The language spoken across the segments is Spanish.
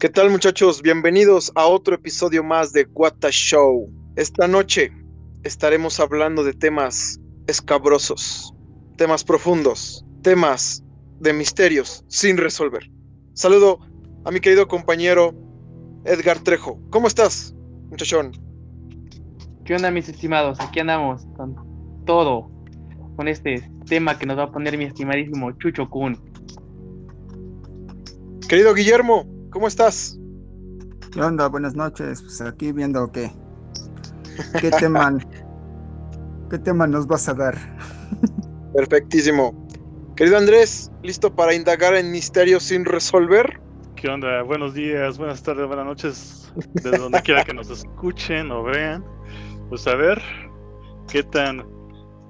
¿Qué tal muchachos? Bienvenidos a otro episodio más de What Show. Esta noche estaremos hablando de temas escabrosos, temas profundos, temas de misterios sin resolver. Saludo a mi querido compañero Edgar Trejo. ¿Cómo estás, muchachón? ¿Qué onda, mis estimados? Aquí andamos con todo, con este tema que nos va a poner mi estimadísimo Chucho Kun. Querido Guillermo, ¿cómo estás? ¿Qué onda? Buenas noches. Pues aquí viendo qué, qué tema, qué tema nos vas a dar. Perfectísimo. Querido Andrés, ¿listo para indagar en misterios sin resolver? ¿Qué onda? Buenos días, buenas tardes, buenas noches, desde donde quiera que nos escuchen o vean. Pues a ver, ¿qué tan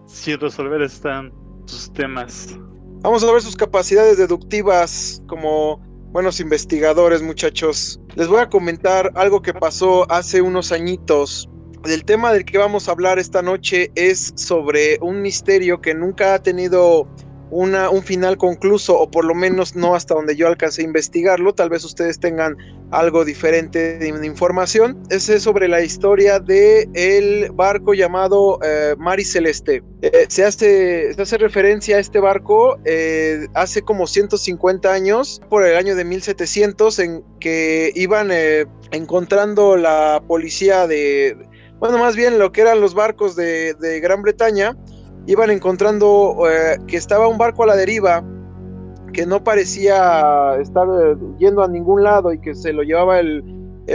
sin resolver están sus temas? Vamos a ver sus capacidades deductivas como buenos investigadores, muchachos. Les voy a comentar algo que pasó hace unos añitos. El tema del que vamos a hablar esta noche es sobre un misterio que nunca ha tenido una, un final concluso, o por lo menos no hasta donde yo alcancé a investigarlo. Tal vez ustedes tengan algo diferente de, información. Es sobre la historia de el barco llamado eh, Mari Celeste. Eh, se, hace, se hace referencia a este barco eh, hace como 150 años, por el año de 1700, en que iban encontrando la policía de, bueno, más bien lo que eran los barcos de, de Gran Bretaña iban encontrando eh, que estaba un barco a la deriva que no parecía estar eh, yendo a ningún lado y que se lo llevaba el,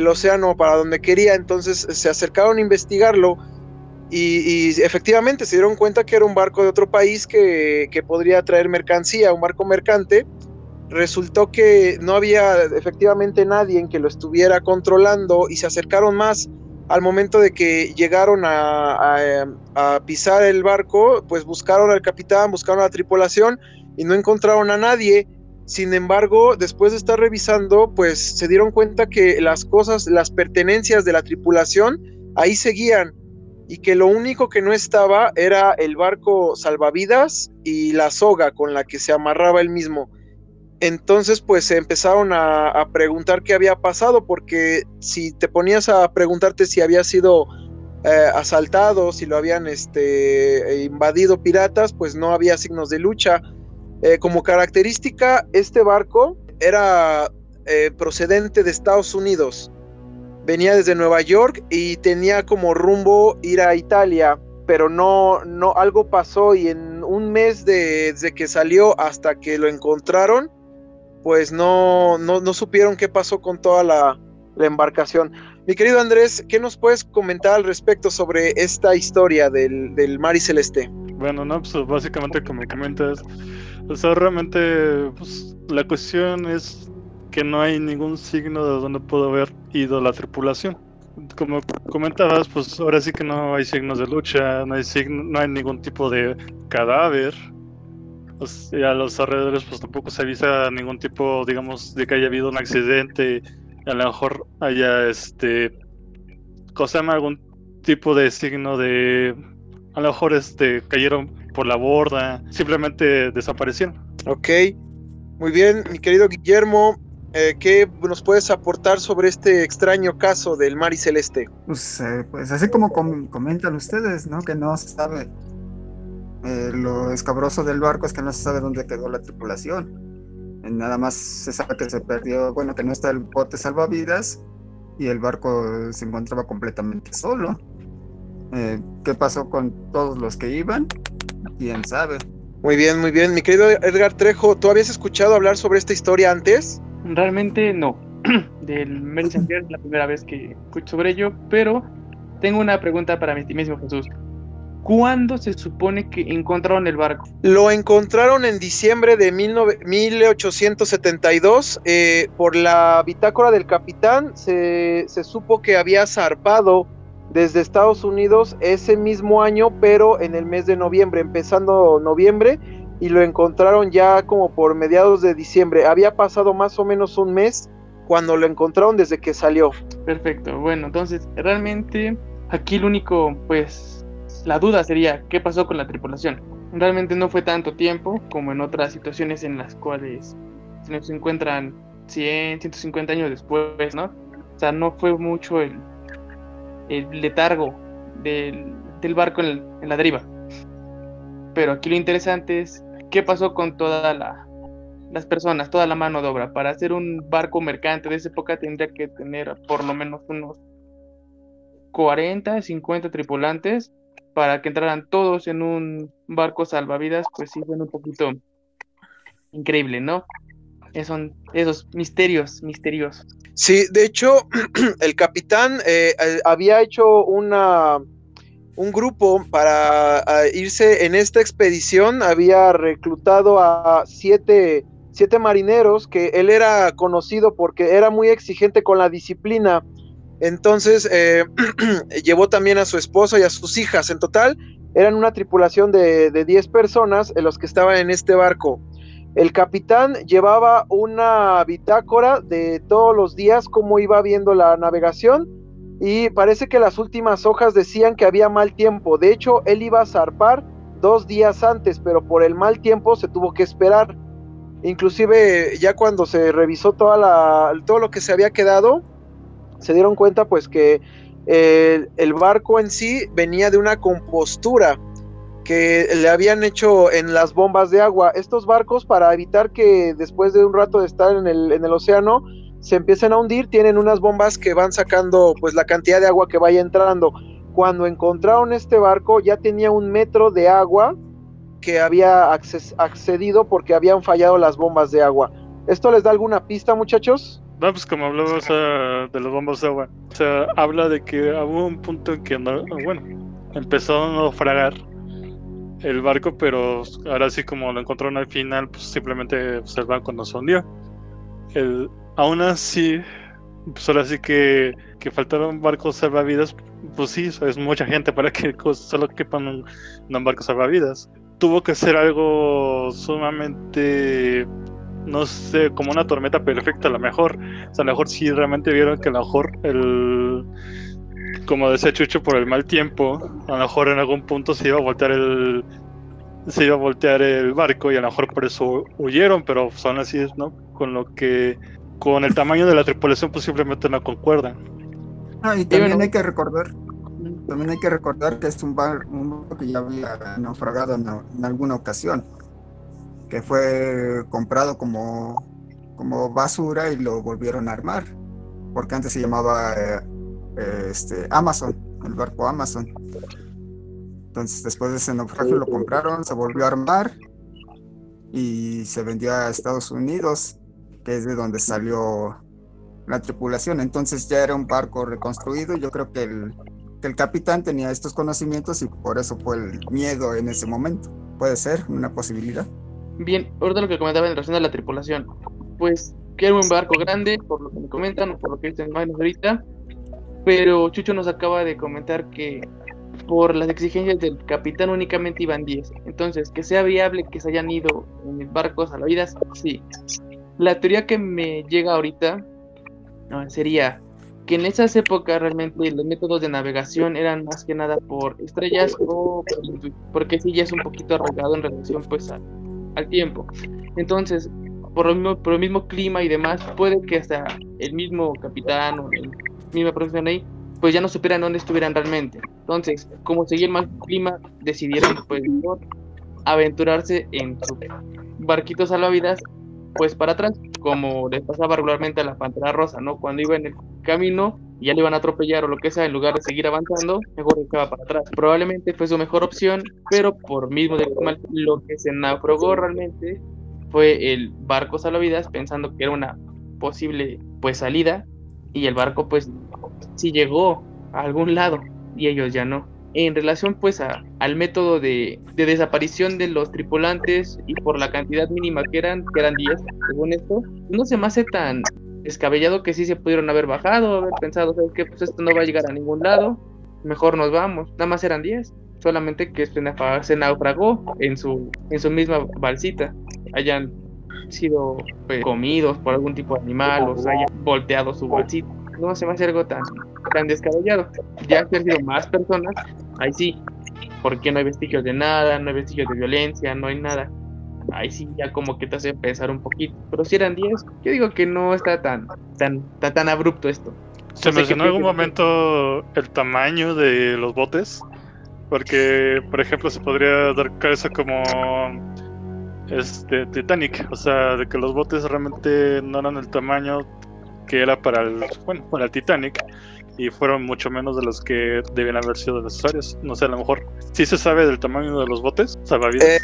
océano para donde quería, entonces se acercaron a investigarlo y, efectivamente se dieron cuenta que era un barco de otro país que, que podría traer mercancía, un barco mercante. Resultó que no había efectivamente nadie en que lo estuviera controlando y se acercaron más al momento de que llegaron a, pisar el barco, pues buscaron al capitán, buscaron a la tripulación y no encontraron a nadie. Sin embargo, después de estar revisando, pues se dieron cuenta que las cosas, las pertenencias de la tripulación ahí seguían y que lo único que no estaba era el barco salvavidas y la soga con la que se amarraba el mismo. Entonces, pues se empezaron a, preguntar qué había pasado, porque si te ponías a preguntarte si había sido eh, asaltado, si lo habían este, invadido piratas, pues no había signos de lucha. Eh, como característica, este barco era eh, procedente de Estados Unidos. Venía desde Nueva York y tenía como rumbo ir a Italia, pero no, no, algo pasó y en un mes desde que salió hasta que lo encontraron, pues no, no, supieron qué pasó con toda la, embarcación. Mi querido Andrés, ¿qué nos puedes comentar al respecto sobre esta historia del, Mar y Celeste? Bueno, no, pues básicamente como comentas, o sea, realmente pues, la cuestión es que no hay ningún signo de donde pudo haber ido la tripulación. Como comentabas, pues ahora sí que no hay signos de lucha, no hay, no hay ningún tipo de cadáver, pues, a los alrededores pues tampoco se avisa ningún tipo, digamos, de que haya habido un accidente, a lo mejor haya este, cosa algún tipo de signo de, a lo mejor este, cayeron por la borda, simplemente desaparecieron. Ok, muy bien, mi querido Guillermo, eh, ¿qué nos puedes aportar sobre este extraño caso del mar y celeste? Pues, eh, pues así como comentan ustedes, ¿no? Que no se sabe eh, lo escabroso del barco es que no se sabe dónde quedó la tripulación. Eh, nada más se sabe que se perdió, bueno, que no está el bote salvavidas y el barco se encontraba completamente solo. Eh, ¿Qué pasó con todos los que iban? ¿Quién sabe? Muy bien, muy bien. Mi querido Edgar Trejo, ¿tú habías escuchado hablar sobre esta historia antes? Realmente no. Del Messenger es la primera vez que escucho sobre ello, pero tengo una pregunta para mi estimísimo Jesús. ¿Cuándo se supone que encontraron el barco? Lo encontraron en diciembre de 1872. Eh, por la bitácora del capitán se, se supo que había zarpado desde Estados Unidos ese mismo año, pero en el mes de noviembre, empezando noviembre, y lo encontraron ya como por mediados de diciembre. Había pasado más o menos un mes cuando lo encontraron desde que salió. Perfecto, bueno, entonces realmente aquí el único, pues, la duda sería, ¿qué pasó con la tripulación? Realmente no fue tanto tiempo como en otras situaciones en las cuales se nos encuentran 100, 150 años después, ¿no? O sea, no fue mucho el, letargo del, barco en, la deriva. Pero aquí lo interesante es qué pasó con toda la, las personas, toda la mano de obra. Para hacer un barco mercante de esa época tendría que tener por lo menos unos 40, 50 tripulantes para que entraran todos en un barco salvavidas, pues sí, fue un poquito increíble, ¿no? Esos misterios, misteriosos. Sí, de hecho, el capitán eh, eh, había hecho una un grupo para irse en esta expedición, había reclutado a siete marineros que él era conocido porque era muy exigente con la disciplina. Entonces eh, llevó también a su esposa y a sus hijas. En total eran una tripulación de, de 10 personas en los que estaban en este barco. El capitán llevaba una bitácora de todos los días, cómo iba viendo la navegación, y parece que las últimas hojas decían que había mal tiempo. De hecho, él iba a zarpar dos días antes, pero por el mal tiempo se tuvo que esperar. Inclusive ya cuando se revisó todo lo que se había quedado, se dieron cuenta pues que el, el barco en sí venía de una compostura que le habían hecho en las bombas de agua. Estos barcos para evitar que después de un rato de estar en el, en el océano se empiecen a hundir, tienen unas bombas que van sacando pues la cantidad de agua que vaya entrando. Cuando encontraron este barco ya tenía un metro de agua que había accedido porque habían fallado las bombas de agua. ¿Esto les da alguna pista, muchachos? No, pues como hablamos de las bombas de agua, o habla de que hubo un punto en que, no, bueno, empezó a naufragar el barco, pero ahora sí como lo encontraron al final, pues simplemente pues, el barco no se hundió. El, aún así, pues ahora sí que, que faltaron barcos salvavidas, pues sí, es mucha gente para que solo quepan un, un barco salvavidas. Tuvo que ser algo sumamente, no sé, como una tormenta perfecta a lo mejor. O sea, a lo mejor sí realmente vieron que a lo mejor el, como decía Chucho, por el mal tiempo, a lo mejor en algún punto se iba a voltear el, se iba a voltear el barco y a lo mejor por eso huyeron, pero son así, ¿no? Con lo que con el tamaño de la tripulación posiblemente no concuerdan. Ah, y también hay que recordar, también hay que recordar que es un barco que ya había naufragado en, alguna ocasión, que fue comprado como, como basura y lo volvieron a armar, porque antes se llamaba eh, este, Amazon, el barco Amazon. Entonces después de ese naufragio lo compraron, se volvió a armar y se vendió a Estados Unidos que es de donde salió la tripulación. Entonces ya era un barco reconstruido. Yo creo que el, que el capitán tenía estos conocimientos y por eso fue el miedo en ese momento. Puede ser una posibilidad. Bien, ahorita lo que comentaba en relación a la tripulación, pues que era un barco grande, por lo que me comentan, por lo que dicen más ahorita, pero Chucho nos acaba de comentar que por las exigencias del capitán únicamente iban 10. Entonces, que sea viable que se hayan ido en barcos a la vida, sí. La teoría que me llega ahorita sería que en esas épocas realmente los métodos de navegación eran más que nada por estrellas o porque sí ya es un poquito arraigado en relación pues al, tiempo. Entonces, por, lo mismo, por el mismo clima y demás, puede que hasta el mismo capitán o la misma profesión ahí, pues ya no supieran dónde estuvieran realmente. Entonces, como seguía el mal clima, decidieron pues aventurarse en su barquito salvavidas pues para atrás, como les pasaba regularmente a la Pantera Rosa, ¿no? Cuando iba en el camino ya le iban a atropellar o lo que sea, en lugar de seguir avanzando, mejor estaba para atrás. Probablemente fue su mejor opción, pero por mismo de lo que se naufragó realmente fue el barco salvavidas, pensando que era una posible pues salida, y el barco pues sí llegó a algún lado, y ellos ya no en relación pues a, al método de, desaparición de los tripulantes y por la cantidad mínima que eran, que eran 10, según esto, no se me hace tan descabellado que sí se pudieron haber bajado, haber pensado, ¿sabes qué? Pues esto no va a llegar a ningún lado, mejor nos vamos, nada más eran 10, solamente que se naufragó en su, en su misma balsita, hayan sido pues, comidos por algún tipo de animal o se hayan volteado su balsita no se me hace algo tan, tan descabellado. Ya han sido más personas, ahí sí, porque no hay vestigios de nada, no hay vestigios de violencia, no hay nada. Ahí sí ya como que te hace pensar un poquito. Pero si eran 10, yo digo que no está tan, tan, tan, tan abrupto esto. ¿Se No sé mencionó en algún momento el tamaño de los botes? Porque, por ejemplo, se podría dar caso como este Titanic, o sea, de que los botes realmente no eran el tamaño que era para el, bueno, para el Titanic y fueron mucho menos de los que debían haber sido necesarios. No sé, a lo mejor sí se sabe del tamaño de los botes, salvavidas. Eh,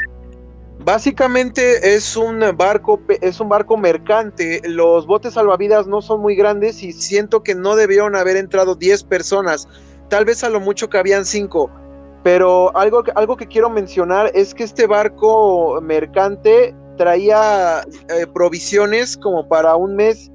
Básicamente es un barco, es un barco mercante. Los botes salvavidas no son muy grandes y siento que no debieron haber entrado 10 personas. Tal vez a lo mucho cabían 5. Pero algo, algo que quiero mencionar es que este barco mercante traía eh, provisiones como para un mes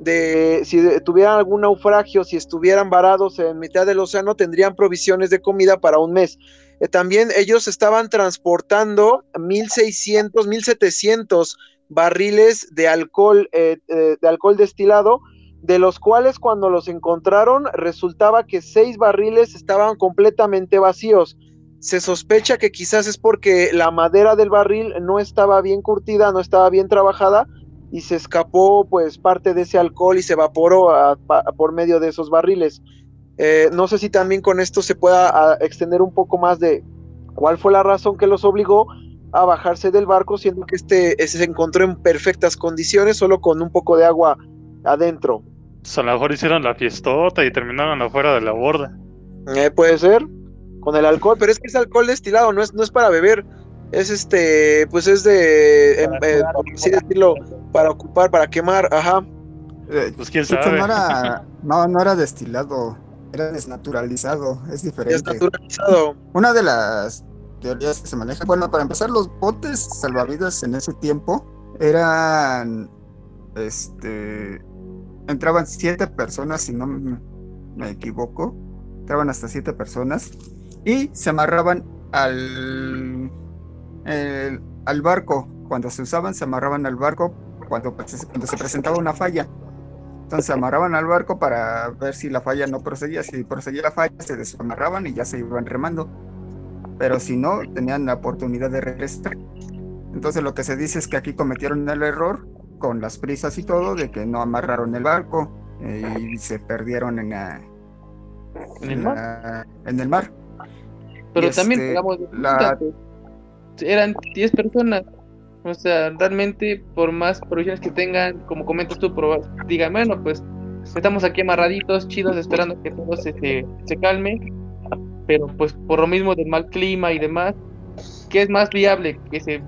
de si tuvieran algún naufragio, si estuvieran varados en mitad del océano, tendrían provisiones de comida para un mes. Eh, también ellos estaban transportando 1600, 1700 barriles de alcohol, eh, eh, de alcohol destilado, de los cuales cuando los encontraron resultaba que seis barriles estaban completamente vacíos. Se sospecha que quizás es porque la madera del barril no estaba bien curtida, no estaba bien trabajada y se escapó pues parte de ese alcohol y se evaporó por medio de esos barriles. Eh, no sé si también con esto se pueda a, extender un poco más de cuál fue la razón que los obligó a bajarse del barco, siendo que este, se encontró en perfectas condiciones, solo con un poco de agua adentro. Pues a lo mejor hicieron la fiestota y terminaron afuera de la borda. Eh, puede ser, con el alcohol, pero es que es alcohol destilado, no es, no es para beber, es este, pues es de, em, Para eh, curar, por así decirlo, para ocupar, para quemar, ajá. Eh, Pues quién sabe. no era, no, no era destilado, era desnaturalizado, es diferente. Desnaturalizado. Una de las teorías que se maneja, bueno, para empezar, los botes salvavidas en ese tiempo eran, este, entraban siete personas, si no me equivoco, entraban hasta siete personas y se amarraban al, el- al barco. Cuando se usaban, se amarraban al barco cuando, pues, cuando se presentaba una falla. Entonces se amarraban al barco para ver si la falla no procedía. Si procedía la falla, se desamarraban y ya se iban remando. Pero si no, tenían la oportunidad de regresar. Entonces lo que se dice es que aquí cometieron el error con las prisas y todo de que no amarraron el barco eh, y se perdieron en, la- En el en mar. la- en el mar. Pero Y también, este, digamos, la- eran 10 personas. O sea, realmente, por más provisiones que tengan, como comentas tú, digan, bueno, pues estamos aquí amarraditos, chidos, esperando que todo se, se, se calme. Pero pues por lo mismo del mal clima y demás, ¿qué es más viable? Que se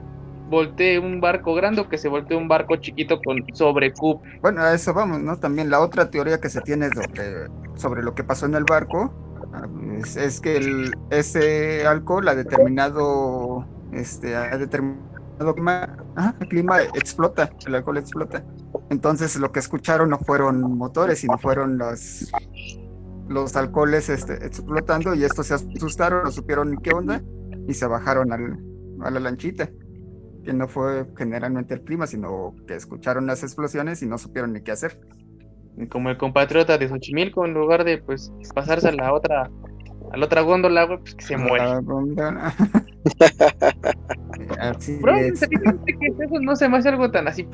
voltee un barco grande o que se voltee un barco chiquito con sobrecup. Bueno, a eso vamos, ¿no? También la otra teoría que se tiene sobre lo que pasó en el barco es, es que el- ese alcohol ha determinado, este, ha determinado el clima explota, el alcohol explota. Entonces lo que escucharon no fueron motores, sino fueron los, los alcoholes este, explotando y estos se asustaron, no supieron qué onda y se bajaron al- a la lanchita. Que no fue generalmente el clima, sino que escucharon las explosiones y no supieron ni qué hacer. Como el compatriota de Xochimilco, en lugar de pues pasarse a la otra, a la otra góndola, güey, pues que se muere. Así Bro, es. fíjate que eso no se me hace algo tan así,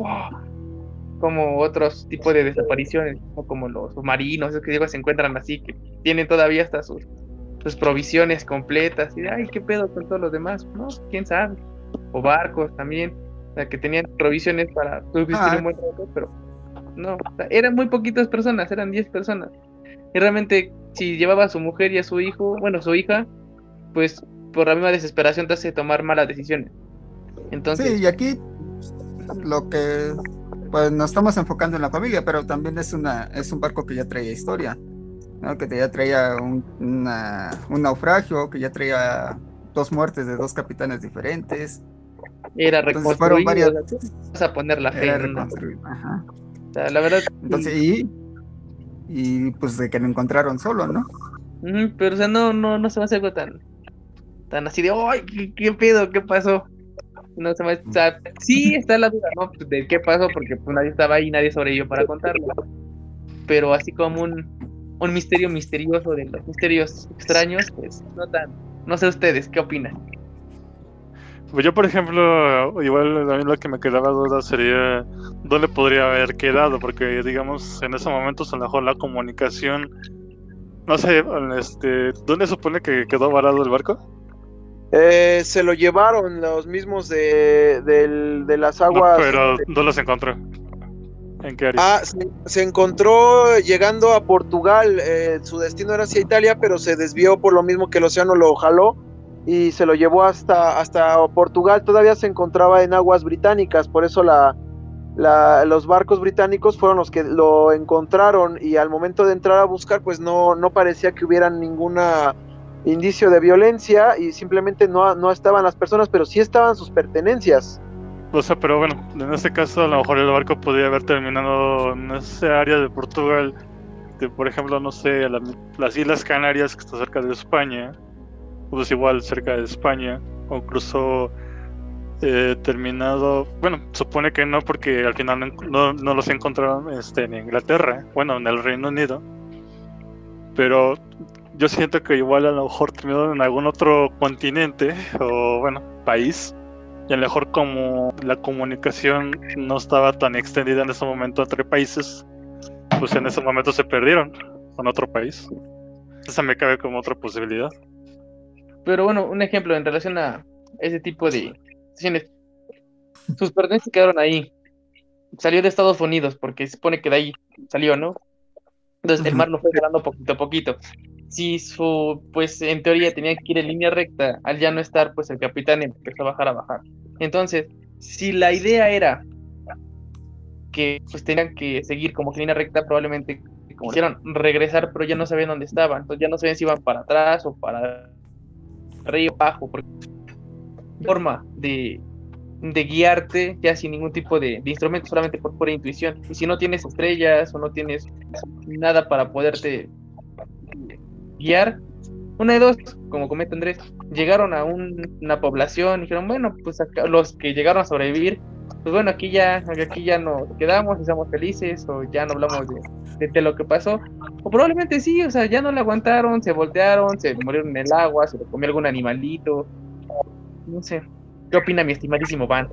como otros tipos de desapariciones, ¿no? como los submarinos, esos que digo, se encuentran así, que tienen todavía hasta sus, sus provisiones completas, y ay, qué pedo con todos los demás, no, quién sabe, o barcos también, o sea, que tenían provisiones para subsistir Ah. un buen rato, pero no, o sea, eran muy poquitas personas, eran 10 personas, y realmente si llevaba a su mujer y a su hijo, bueno, su hija, pues por la misma desesperación te hace tomar malas decisiones. Entonces, Sí, y aquí lo que pues nos estamos enfocando en la familia, pero también es una es un barco que ya traía historia, ¿no? que ya traía un, una- un naufragio, que ya traía dos muertes de dos capitanes diferentes. era Entonces fueron varias. o sea, tú vas a poner la fe Era en ajá. o sea, la verdad. Entonces, y, y pues de que lo encontraron solo, ¿no? pero, o sea, no, no, no se me hace algo tan, tan así de, ¡ay, qué, qué pedo! ¿Qué pasó? No se me o sea, sí está la duda, ¿no? Pues, De qué pasó, porque pues nadie estaba ahí, nadie sobrevivió para contarlo. Pero así como un, un misterio misterioso de los misterios extraños, pues no tan. No sé ustedes, ¿qué opinan? Pues yo, por ejemplo, igual mí lo que me quedaba duda sería dónde podría haber quedado, porque digamos en ese momento a lo mejor la comunicación, no sé, este, ¿dónde supone que quedó varado el barco? Eh, se lo llevaron los mismos de, del- de las aguas. pero ¿dónde los encontró? ¿En qué área? Ah, se, se encontró llegando a Portugal. eh, su destino era hacia Italia, pero se desvió por lo mismo que el océano lo jaló y se lo llevó hasta, hasta Portugal. Todavía se encontraba en aguas británicas, por eso la, los barcos británicos fueron los que lo encontraron y al momento de entrar a buscar, pues no, no parecía que hubiera ninguna indicio de violencia y simplemente no, no estaban las personas, pero sí estaban sus pertenencias. O sea, pero bueno, en este caso a lo mejor el barco podría haber terminado en esa área de Portugal, por ejemplo, no sé, la- las Islas Canarias que está cerca de España, pues igual cerca de España, o cruzó eh, terminado, bueno, supone que no porque al final no, no- los encontraron este, en Inglaterra, bueno, en el Reino Unido, pero yo siento que igual a lo mejor terminó en algún otro continente o bueno, país. Y a lo mejor como la comunicación no estaba tan extendida en ese momento entre países, pues en ese momento se perdieron con otro país. Esa me cabe como otra posibilidad. Pero bueno, un ejemplo en relación a ese tipo de situaciones. Sus pertenencias quedaron ahí. Salió de Estados Unidos, porque se supone que de ahí salió, ¿no? Entonces el mar lo fue ganando poquito a poquito. Si su, pues en teoría tenía que ir en línea recta, al ya no estar, pues el capitán empezó a bajar, a bajar. Entonces, si la idea era que pues tenían que seguir como que línea recta, probablemente como hicieron regresar, pero ya no sabían dónde estaban. Entonces ya no sabían si iban para atrás o para arriba, abajo, porque forma de, de guiarte ya sin ningún tipo de, instrumento, solamente por pura intuición. Y si no tienes estrellas o no tienes nada para poderte guiar, una de dos, como comenta Andrés, llegaron a un- una población y dijeron, bueno, pues acá, los que llegaron a sobrevivir, pues bueno, aquí ya, aquí ya nos quedamos y estamos felices, o ya no hablamos de, de- de lo que pasó, o probablemente sí, o sea, ya no le aguantaron, se voltearon, se murieron en el agua, se lo comió algún animalito, no sé. ¿Qué opina mi estimadísimo Van?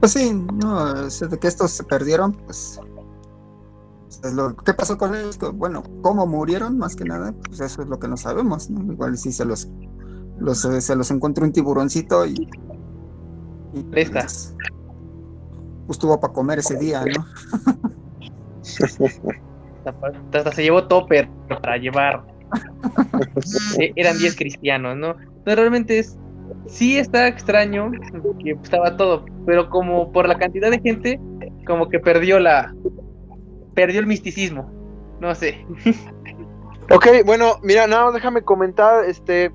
Pues sí, no, de que estos se perdieron, pues. lo- ¿Qué pasó con ellos? Bueno, cómo murieron, más que nada, pues eso es lo que no sabemos, ¿no? Igual sí se los, los eh, se los encontró un tiburoncito y. y pues, pues tuvo para comer ese día, ¿no? Hasta, se llevó topper para llevar. E- Eran 10 cristianos, ¿no? Pero realmente es. Sí está extraño que estaba todo, pero como por la cantidad de gente, como que perdió la. Perdió el misticismo. No sé. Ok, bueno, mira, nada más déjame comentar, este,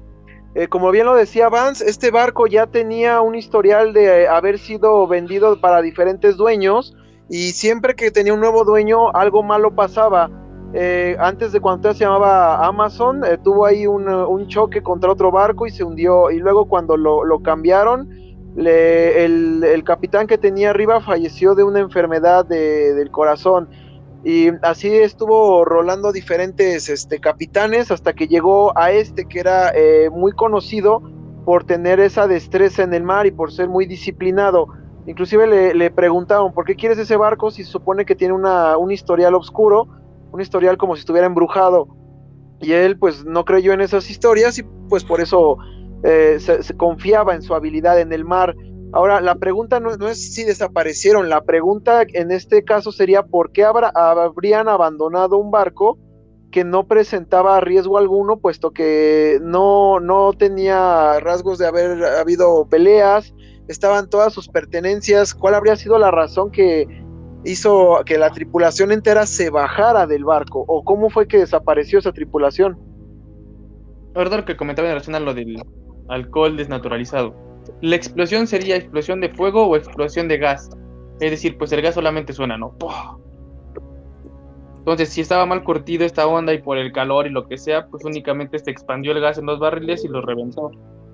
eh, como bien lo decía Vance, este barco ya tenía un historial de eh, haber sido vendido para diferentes dueños y siempre que tenía un nuevo dueño algo malo pasaba. Eh, antes de cuando se llamaba Amazon, eh, tuvo ahí un, eh, choque contra otro barco y se hundió. Y luego cuando lo, cambiaron, le- el, el capitán que tenía arriba falleció de una enfermedad de- del corazón. Y así estuvo rolando diferentes este, capitanes hasta que llegó a este que era eh, muy conocido por tener esa destreza en el mar y por ser muy disciplinado. Inclusive le, le preguntaron, ¿por qué quieres ese barco si se supone que tiene una, un historial oscuro? Un historial como si estuviera embrujado. Y él pues no creyó en esas historias y pues por eso eh, se, se confiaba en su habilidad en el mar. Ahora, la pregunta no, no es si desaparecieron, la pregunta en este caso sería por qué habrían abandonado un barco que no presentaba riesgo alguno, puesto que no, no tenía rasgos de haber habido peleas, estaban todas sus pertenencias. ¿Cuál habría sido la razón que hizo que la tripulación entera se bajara del barco? ¿O cómo fue que desapareció esa tripulación? Lo que comentaba en relación a lo del alcohol desnaturalizado. La explosión sería explosión de fuego o explosión de gas. Es decir, pues el gas solamente suena, ¿no? Entonces, si estaba mal curtido esta onda y por el calor y lo que sea, pues únicamente se expandió el gas en los barriles y los reventó,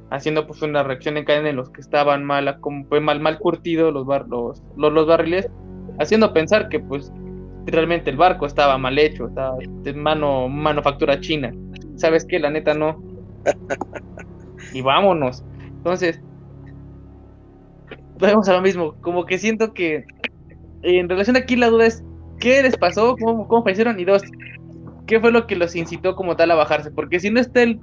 haciendo pues una reacción en cadena en los que estaban mal, como fue mal, mal curtido los, bar, los, los, los barriles, haciendo pensar que pues realmente el barco estaba mal hecho, estaba de mano, manufactura china. ¿Sabes qué? La neta no. Y vámonos. Entonces, vamos a lo mismo, como que siento que en relación aquí la duda es, ¿qué les pasó? ¿Cómo, cómo fallecieron? Y dos, ¿qué fue lo que los incitó como tal a bajarse? Porque si no está el,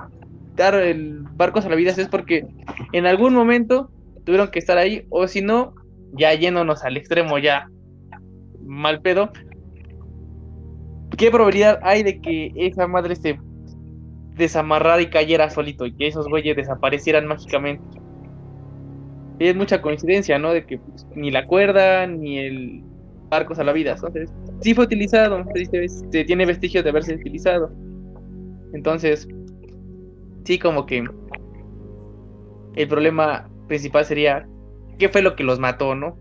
el barco salvavidas es porque en algún momento tuvieron que estar ahí, o si no, ya yéndonos al extremo, ya mal pedo. ¿Qué probabilidad hay de que esa madre se desamarrara y cayera solito y que esos güeyes desaparecieran mágicamente? Es mucha coincidencia, ¿no? De que pues, ni la cuerda ni el barco salvavidas. Entonces, sí fue utilizado, se tiene vestigios de haberse utilizado. Entonces, sí, como que el problema principal sería qué fue lo que los mató, ¿no?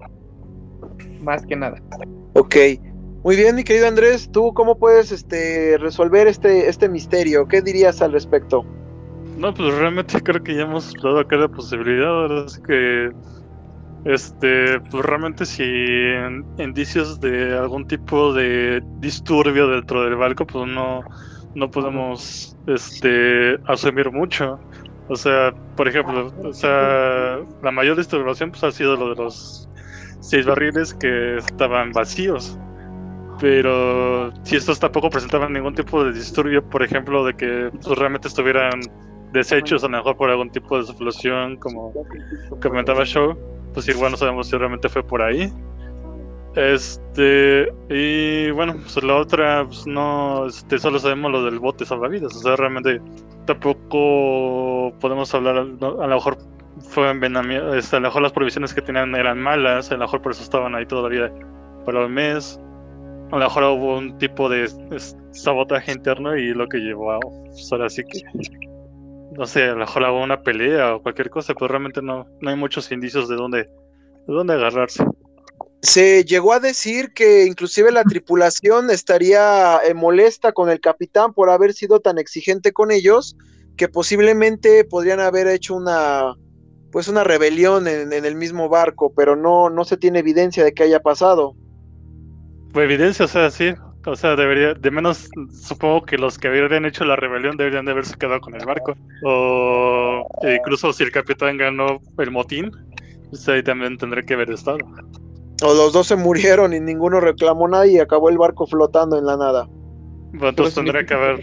Más que nada. Ok. Muy bien, mi querido Andrés, ¿tú cómo puedes este, resolver este, este misterio? ¿Qué dirías al respecto? No, pues realmente creo que ya hemos dado acá la posibilidad, así que este, pues realmente si indicios de algún tipo de disturbio dentro del barco, pues no, no podemos este asumir mucho. O sea, por ejemplo, o sea, la mayor disturbación pues ha sido lo de los seis barriles que estaban vacíos. Pero si estos tampoco presentaban ningún tipo de disturbio, por ejemplo, de que pues, realmente estuvieran desechos, a lo mejor por algún tipo de explosión, como comentaba Show, pues igual no sabemos si realmente fue por ahí. Este, y bueno, pues la otra, pues no, este, solo sabemos lo del bote salvavidas, o sea, realmente tampoco podemos hablar, a lo mejor fue envenenamiento, este, a lo mejor las provisiones que tenían eran malas, a lo mejor por eso estaban ahí todavía para el mes, a lo mejor hubo un tipo de sabotaje interno y lo que llevó a, pues ahora sí que no sé, a lo mejor hago una pelea o cualquier cosa, pero realmente no, no hay muchos indicios de dónde, de dónde agarrarse. Se llegó a decir que inclusive la tripulación estaría eh, molesta con el capitán por haber sido tan exigente con ellos, que posiblemente podrían haber hecho una pues una rebelión en, en el mismo barco, pero no, no se tiene evidencia de que haya pasado. Pues evidencia, o sea, sí, o sea, debería, de menos, supongo que los que habrían hecho la rebelión deberían de haberse quedado con el barco. O incluso si el capitán ganó el motín, pues ahí también tendría que haber estado. O los dos se murieron y ninguno reclamó nada y acabó el barco flotando en la nada. Bueno, entonces tendría que haber.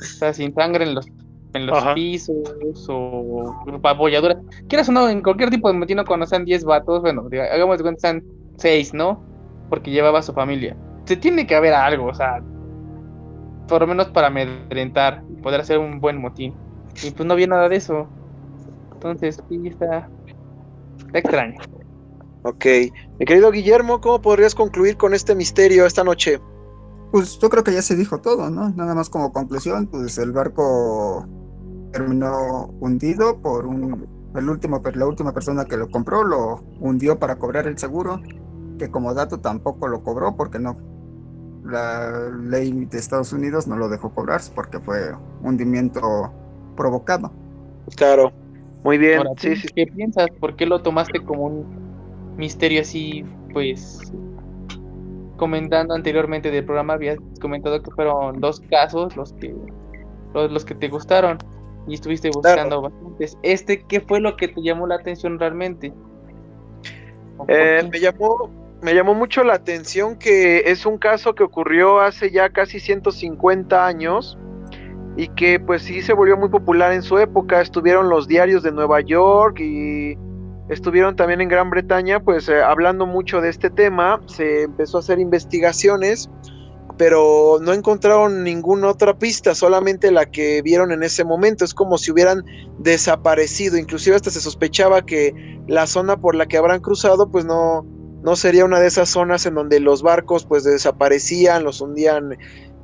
O sea, sin sangre en los, en los pisos o apoyaduras. Quieras o no, en cualquier tipo de motín cuando sean 10 vatos, bueno, hagamos de cuenta sean 6, ¿no? Porque llevaba a su familia se tiene que haber algo, o sea, por lo menos para amedrentar y poder hacer un buen motín. Y pues no había nada de eso. Entonces, sí, está, está extraño. Ok. Mi querido Guillermo, ¿cómo podrías concluir con este misterio esta noche? Pues yo creo que ya se dijo todo, ¿no? Nada más como conclusión, pues el barco terminó hundido por un el último la última persona que lo compró lo hundió para cobrar el seguro, que como dato tampoco lo cobró porque no la ley de Estados Unidos no lo dejó cobrarse porque fue hundimiento provocado. Claro, muy bien. ¿Qué piensas? ¿Por qué lo tomaste como un misterio así, pues, comentando anteriormente del programa, habías comentado que fueron dos casos los que, los, que te gustaron y estuviste buscando bastantes. Este, ¿qué fue lo que te llamó la atención realmente? Eh, me llamó me llamó mucho la atención que es un caso que ocurrió hace ya casi 150 años y que pues sí se volvió muy popular en su época. Estuvieron los diarios de Nueva York y estuvieron también en Gran Bretaña pues eh, hablando mucho de este tema. Se empezó a hacer investigaciones pero no encontraron ninguna otra pista, solamente la que vieron en ese momento. Es como si hubieran desaparecido, inclusive hasta se sospechaba que la zona por la que habrán cruzado pues no, no sería una de esas zonas en donde los barcos pues desaparecían, los hundían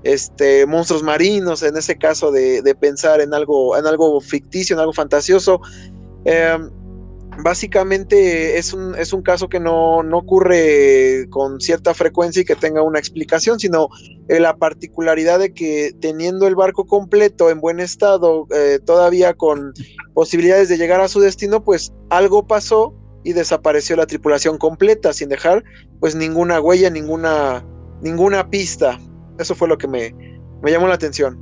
este, monstruos marinos, en ese caso de, pensar en algo, en algo ficticio, en algo fantasioso. Em, básicamente es un, es un caso que no, ocurre con cierta frecuencia y que tenga una explicación, sino eh, la particularidad de que teniendo el barco completo en buen estado, eh, todavía con posibilidades de llegar a su destino, pues algo pasó y desapareció la tripulación completa sin dejar pues ninguna huella, ninguna, ninguna pista. Eso fue lo que me, me llamó la atención.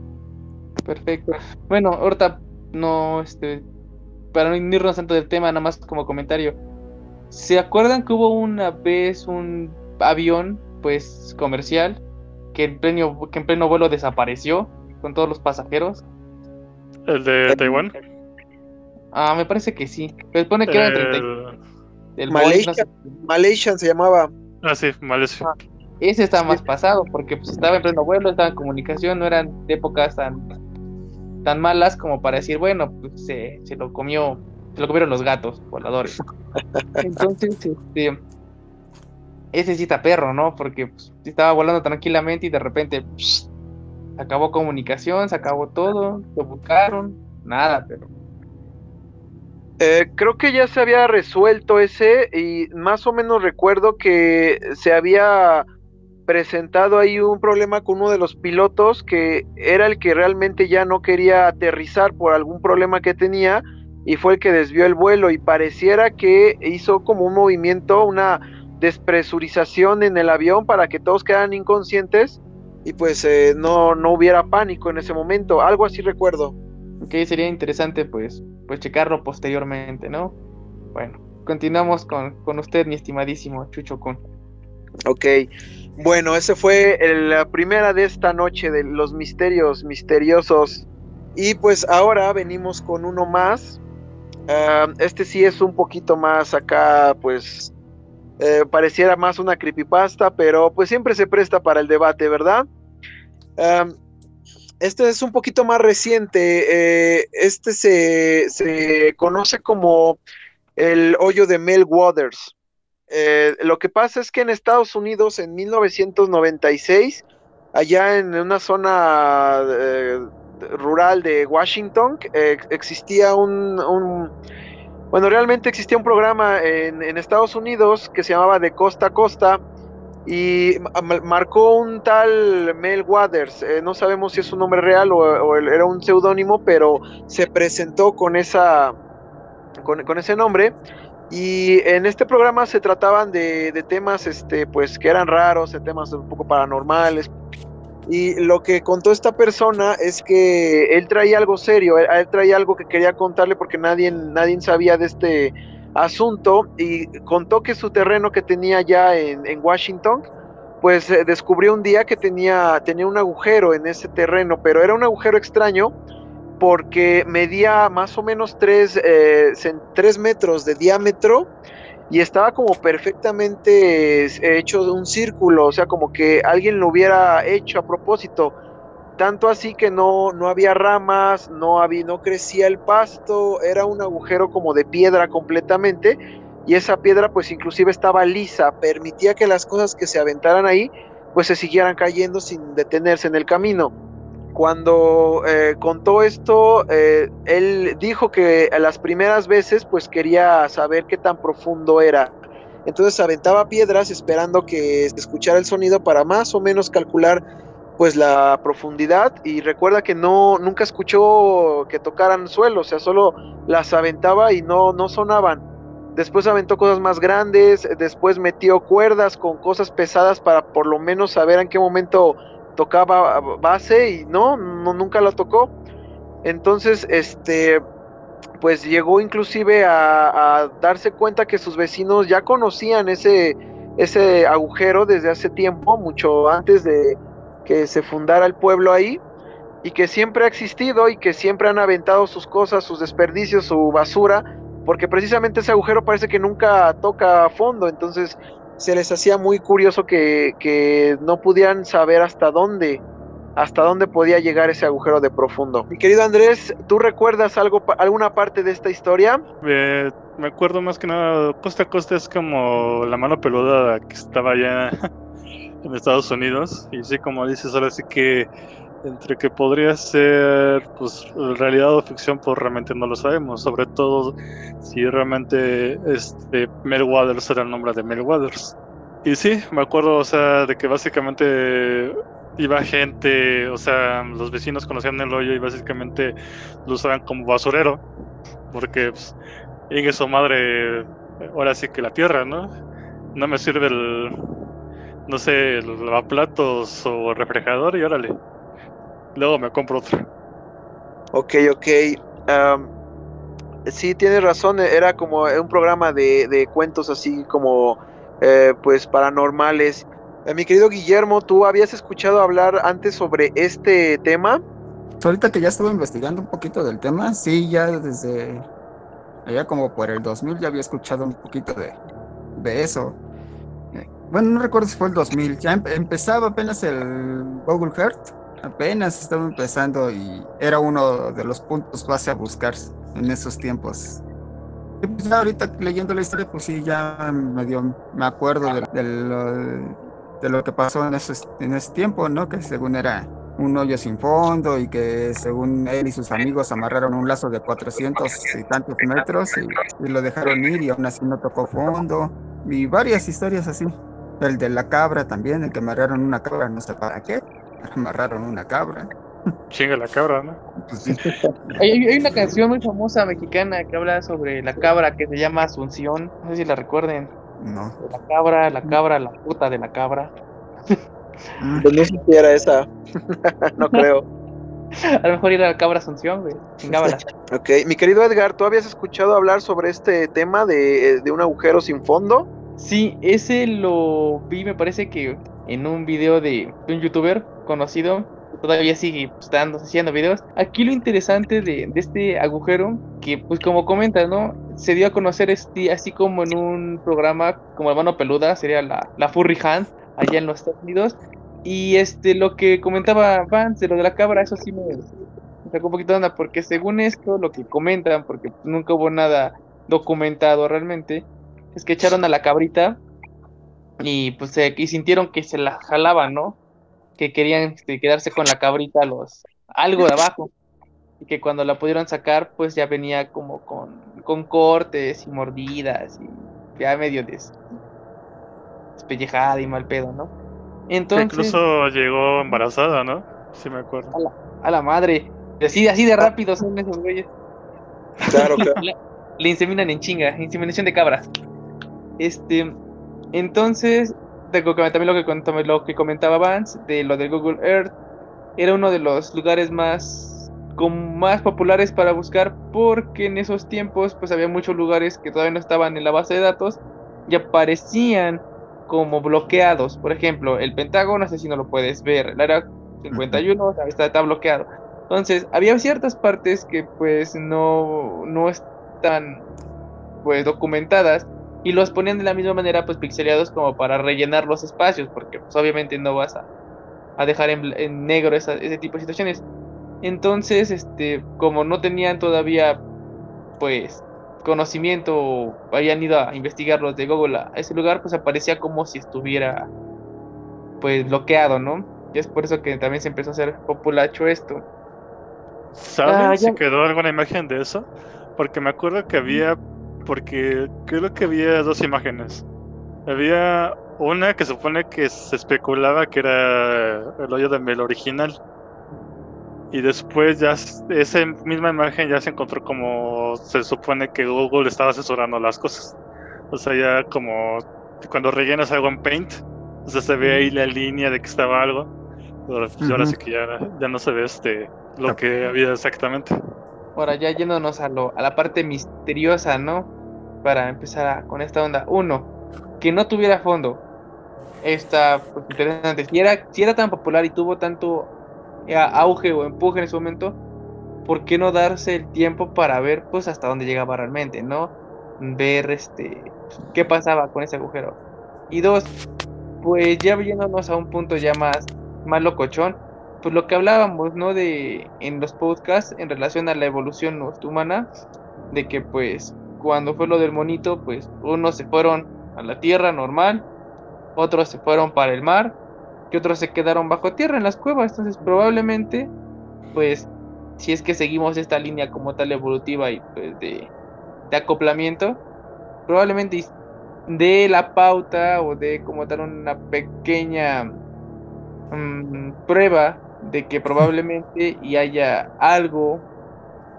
Perfecto. Bueno, ahorita no, este, para no irnos tanto del tema, nada más como comentario. ¿Se acuerdan que hubo una vez un avión, pues, comercial, que en pleno, que en pleno vuelo desapareció con todos los pasajeros? ¿El de Taiwán? Ah, me parece que sí. Se supone que era el 30. El- no Malaysia, se llamaba. Ah, sí, Malasia. Ese está más pasado, porque pues, estaba en pleno vuelo, estaba en comunicación, no eran épocas tan, tan malas como para decir, bueno, pues se, se lo comió, se lo comieron los gatos voladores. Entonces, este, ese sí está perro, ¿no? Porque pues, estaba volando tranquilamente y de repente psh, se acabó comunicación, se acabó todo, lo buscaron, nada, pero Eh, creo que ya se había resuelto ese y más o menos recuerdo que se había presentado ahí un problema con uno de los pilotos que era el que realmente ya no quería aterrizar por algún problema que tenía y fue el que desvió el vuelo y pareciera que hizo como un movimiento, una despresurización en el avión para que todos quedaran inconscientes y pues eh, no, no hubiera pánico en ese momento, algo así recuerdo. que sería interesante pues, pues checarlo posteriormente, ¿no? Bueno, continuamos con, con usted, mi estimadísimo Chucho Kun. Ok, bueno, ese fue el- la primera de esta noche de los misterios misteriosos. Y pues ahora venimos con uno más. Ah, este sí es un poquito más acá, pues eh, pareciera más una creepypasta, pero pues siempre se presta para el debate, ¿verdad? Ah, este es un poquito más reciente. eh, este se, se conoce como el hoyo de Mel Waters. Eh, lo que pasa es que en Estados Unidos en 1996, allá en una zona eh, rural de Washington, eh, existía un, un- bueno, realmente existía un programa en, en Estados Unidos que se llamaba De Costa a Costa y ma- ma- marcó un tal Mel Waters, eh, no sabemos si es un nombre real o, era un seudónimo, pero se presentó con esa con, con ese nombre y en este programa se trataban de, de temas este pues que eran raros, de temas un poco paranormales. Y lo que contó esta persona es que él traía algo serio, él, él traía algo que quería contarle porque nadie, nadie sabía de este asunto y contó que su terreno que tenía ya en, Washington, pues eh, descubrió un día que tenía, tenía un agujero en ese terreno, pero era un agujero extraño porque medía más o menos 3 metros de diámetro y estaba como perfectamente eh, hecho de un círculo, o sea, como que alguien lo hubiera hecho a propósito. Tanto así que no, no había ramas, no, había, no crecía el pasto, era un agujero como de piedra completamente y esa piedra pues inclusive estaba lisa, permitía que las cosas que se aventaran ahí pues se siguieran cayendo sin detenerse en el camino cuando eh, contó esto, eh, él dijo que a las primeras veces pues quería saber qué tan profundo era. Entonces aventaba piedras esperando que se escuchara el sonido para más o menos calcular pues la profundidad y recuerda que no nunca escuchó que tocaran suelo, o sea, solo las aventaba y no no sonaban. Después aventó cosas más grandes, después metió cuerdas con cosas pesadas para por lo menos saber en qué momento tocaba base y no, no nunca lo tocó. Entonces, este, pues llegó inclusive a, a, darse cuenta que sus vecinos ya conocían ese, ese agujero desde hace tiempo, mucho antes de que se fundara el pueblo ahí, y que siempre ha existido y que siempre han aventado sus cosas, sus desperdicios, su basura, porque precisamente ese agujero parece que nunca toca a fondo, entonces se les hacía muy curioso que, que, no pudieran saber hasta dónde, hasta dónde podía llegar ese agujero de profundo. Mi querido Andrés, ¿tú recuerdas algo, alguna parte de esta historia? Eh, me acuerdo más que nada, Costa a Costa es como la mano peluda que estaba allá en Estados Unidos. Y sí, como dices, ahora sí que entre que podría ser pues realidad o ficción pues realmente no lo sabemos. Sobre todo si realmente este Mel Waters era el nombre de Mel Waters. Y sí me acuerdo o sea de que básicamente iba gente o sea los vecinos conocían el hoyo y básicamente lo usaban como basurero porque pues, en su madre ahora sí que la tierra no no me sirve el no sé lavaplatos o refrigerador y órale Luego me compro otro. Ok, ok. Um, sí, tienes razón, era como un programa de, de cuentos así como eh, pues paranormales. Eh, mi querido Guillermo, ¿tú habías escuchado hablar antes sobre este tema? Ahorita que ya estuve investigando un poquito del tema, sí, ya desde allá como por el 2000 ya había escuchado un poquito de, de eso. Bueno, no recuerdo si fue el 2000, ya em- empezaba apenas el Google Earth, apenas estaba empezando y era uno de los puntos base a buscar en esos tiempos. Y pues ahorita leyendo la historia, pues sí, ya medio me acuerdo de, de lo, de lo que pasó en ese, en ese tiempo, ¿no? Que según era un hoyo sin fondo y que según él y sus amigos amarraron un lazo de 400 y tantos metros y, y lo dejaron ir y aún así no tocó fondo y varias historias así. El de la cabra también, el que amarraron una cabra, no sé para qué, amarraron una cabra. Chinga la cabra, ¿no? Pues sí. Hay, hay una canción muy famosa mexicana que habla sobre la cabra que se llama Asunción. No sé si la recuerden. No. La cabra, la cabra, la puta de la cabra. Mm, Pues no sé si era esa. no creo. A lo mejor era la cabra Asunción, güey. Chingábala. Ok, mi querido Edgar, ¿tú habías escuchado hablar sobre este tema de, de un agujero sin fondo? Sí, ese lo vi, me parece que en un video de, un youtuber conocido. Todavía sigue pues, dando, haciendo videos. Aquí lo interesante de, de este agujero, que pues como comentas, ¿no? Se dio a conocer este, así como en un programa como la mano peluda, sería la, la Furry Hand, allá en los Estados Unidos. Y este, lo que comentaba Vance de lo de la cabra, eso sí me, me sacó un poquito de onda, porque según esto, lo que comentan, porque nunca hubo nada documentado realmente, es que echaron a la cabrita y pues se, y sintieron que se la jalaban, ¿no? Que querían este, quedarse con la cabrita los algo de abajo y que cuando la pudieron sacar pues ya venía como con, con cortes y mordidas y ya medio des, despellejada y mal pedo, ¿no? Entonces, incluso llegó embarazada, ¿no? Sí me acuerdo. a la madre, así, así de rápido son esos güeyes. Claro, claro. Le, le inseminan en chinga, inseminación de cabras. Este, entonces, de también lo que, lo que comentaba Vance, de lo del Google Earth, era uno de los lugares más, con más populares para buscar, porque en esos tiempos, pues había muchos lugares que todavía no estaban en la base de datos y aparecían como bloqueados. Por ejemplo, el Pentágono, no sé si no lo puedes ver, el área 51 está, está bloqueado. Entonces, había ciertas partes que pues no, no están pues documentadas y los ponían de la misma manera pues pixeleados como para rellenar los espacios, porque pues obviamente no vas a, a dejar en, bl- en negro esa- ese tipo de situaciones. Entonces, este, como no tenían todavía pues conocimiento o hayan ido a investigar los de Google a ese lugar, pues aparecía como si estuviera pues bloqueado, ¿no? Y es por eso que también se empezó a hacer populacho esto. ¿Saben Ah, si quedó alguna imagen de eso? Porque me acuerdo que había, porque creo que había dos imágenes. Había una que supone que se especulaba que era el hoyo de Mel original. Y después ya esa misma imagen ya se encontró como se supone que Google estaba asesorando las cosas. O sea, ya como cuando rellenas algo en Paint, o sea, se ve ahí la línea de que estaba algo. Pero ahora sí que ya, ya no se ve este lo que había exactamente. Ahora ya yéndonos a, lo, a la parte misteriosa, ¿no? Para empezar con esta onda. Uno, que no tuviera fondo. Está pues, interesante. Si era, si era tan popular y tuvo tanto eh, auge o empuje en ese momento, ¿por qué no darse el tiempo para ver pues hasta dónde llegaba realmente, ¿no? Ver este qué pasaba con ese agujero. Y dos, pues ya yéndonos a un punto ya más, más locochón, pues lo que hablábamos, ¿no? De en los podcasts en relación a la evolución humana, de que pues cuando fue lo del monito, pues unos se fueron a la tierra normal, otros se fueron para el mar, y otros se quedaron bajo tierra en las cuevas. Entonces probablemente, pues, si es que seguimos esta línea como tal evolutiva y pues de, de acoplamiento, probablemente de la pauta o de como tal una pequeña mm, prueba de que probablemente y haya algo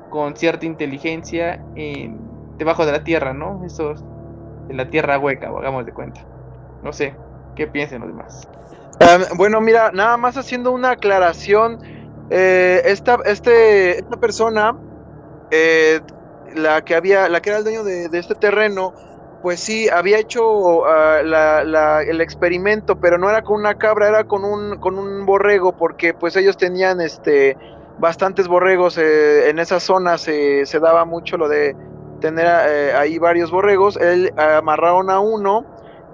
con cierta inteligencia en, debajo de la tierra, ¿no? Esos de la tierra hueca, hagamos de cuenta. No sé, ¿qué piensen los demás? Bueno, mira, nada más haciendo una aclaración. eh, esta, este, esta persona eh, la que había, la que era el dueño de, este terreno, pues sí, había hecho ah, el experimento, pero no era con una cabra, era con un, con un borrego, porque pues ellos tenían este bastantes borregos eh, en esa zona, se, se, daba mucho lo de tener eh, ahí varios borregos, él amarraron a uno,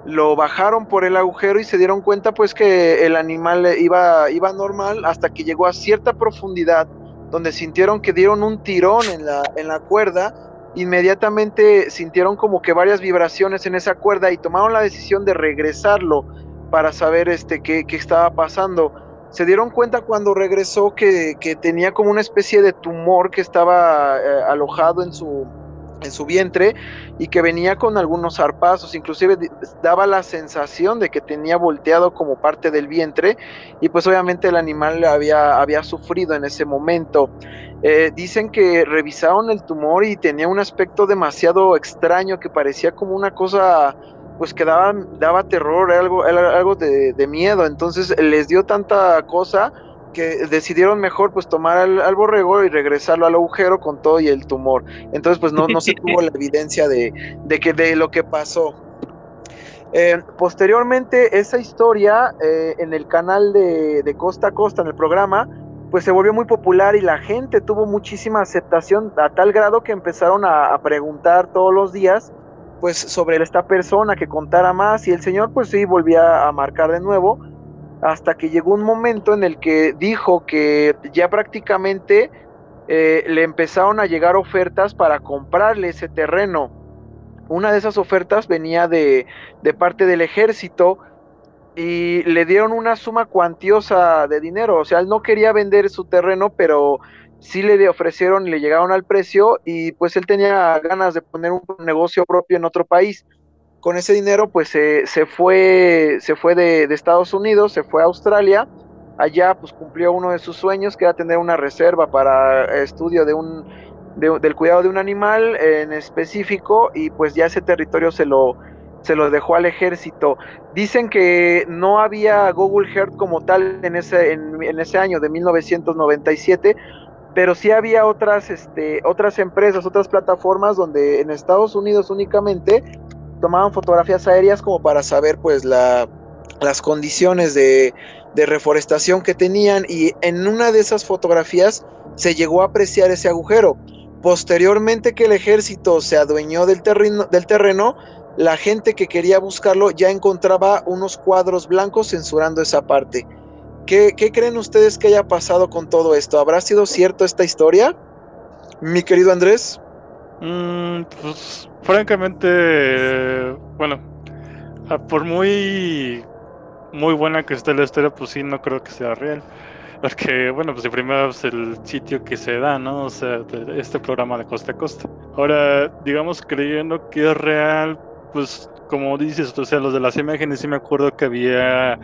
lo bajaron por el agujero y se dieron cuenta pues que el animal iba, iba normal hasta que llegó a cierta profundidad donde sintieron que dieron un tirón en la, en la cuerda, inmediatamente sintieron como que varias vibraciones en esa cuerda y tomaron la decisión de regresarlo para saber este, qué, qué estaba pasando. Se dieron cuenta cuando regresó que, que, tenía como una especie de tumor que estaba eh, alojado en su, en su vientre y que venía con algunos zarpazos, inclusive daba la sensación de que tenía volteado como parte del vientre y pues obviamente el animal había, había sufrido en ese momento. Eh, dicen que revisaron el tumor y tenía un aspecto demasiado extraño que parecía como una cosa pues que daba, daba terror, algo, algo de, de miedo, entonces les dio tanta cosa que decidieron mejor pues tomar al, borrego y regresarlo al agujero con todo y el tumor. Entonces pues no, no se tuvo la evidencia de, de, que, de lo que pasó. Eh, posteriormente esa historia eh, en el canal de, de, Costa a Costa, en el programa, pues se volvió muy popular y la gente tuvo muchísima aceptación a tal grado que empezaron a, a preguntar todos los días pues sobre esta persona que contara más y el señor pues sí volvía a marcar de nuevo hasta que llegó un momento en el que dijo que ya prácticamente eh, le empezaron a llegar ofertas para comprarle ese terreno. Una de esas ofertas venía de, de parte del ejército y le dieron una suma cuantiosa de dinero. O sea, él no quería vender su terreno, pero sí le ofrecieron, le llegaron al precio y pues él tenía ganas de poner un negocio propio en otro país con ese dinero pues se, fue, se fue de, Estados Unidos, se fue a Australia, allá pues cumplió uno de sus sueños que era tener una reserva para estudio de un, del cuidado de un animal en específico y pues ya ese territorio se lo, se lo dejó al ejército. Dicen que no había Google Earth como tal en ese, en ese año de 1997, pero sí había otras, este, otras empresas, otras plataformas donde en Estados Unidos únicamente tomaban fotografías aéreas como para saber pues la, las condiciones de, reforestación que tenían y en una de esas fotografías se llegó a apreciar ese agujero. Posteriormente que el ejército se adueñó del terreno, la gente que quería buscarlo ya encontraba unos cuadros blancos censurando esa parte. ¿Qué, ¿Qué, creen ustedes que haya pasado con todo esto? ¿Habrá sido cierto esta historia? Mi querido Andrés. Mm, pues francamente, bueno, por muy muy buena que esté la historia, pues sí, no creo que sea real. Porque, bueno, pues primero es el sitio que se da, ¿no? O sea, este programa de costa a costa. Ahora, digamos, creyendo que es real, pues como dices, o sea, los de las imágenes, sí me acuerdo que había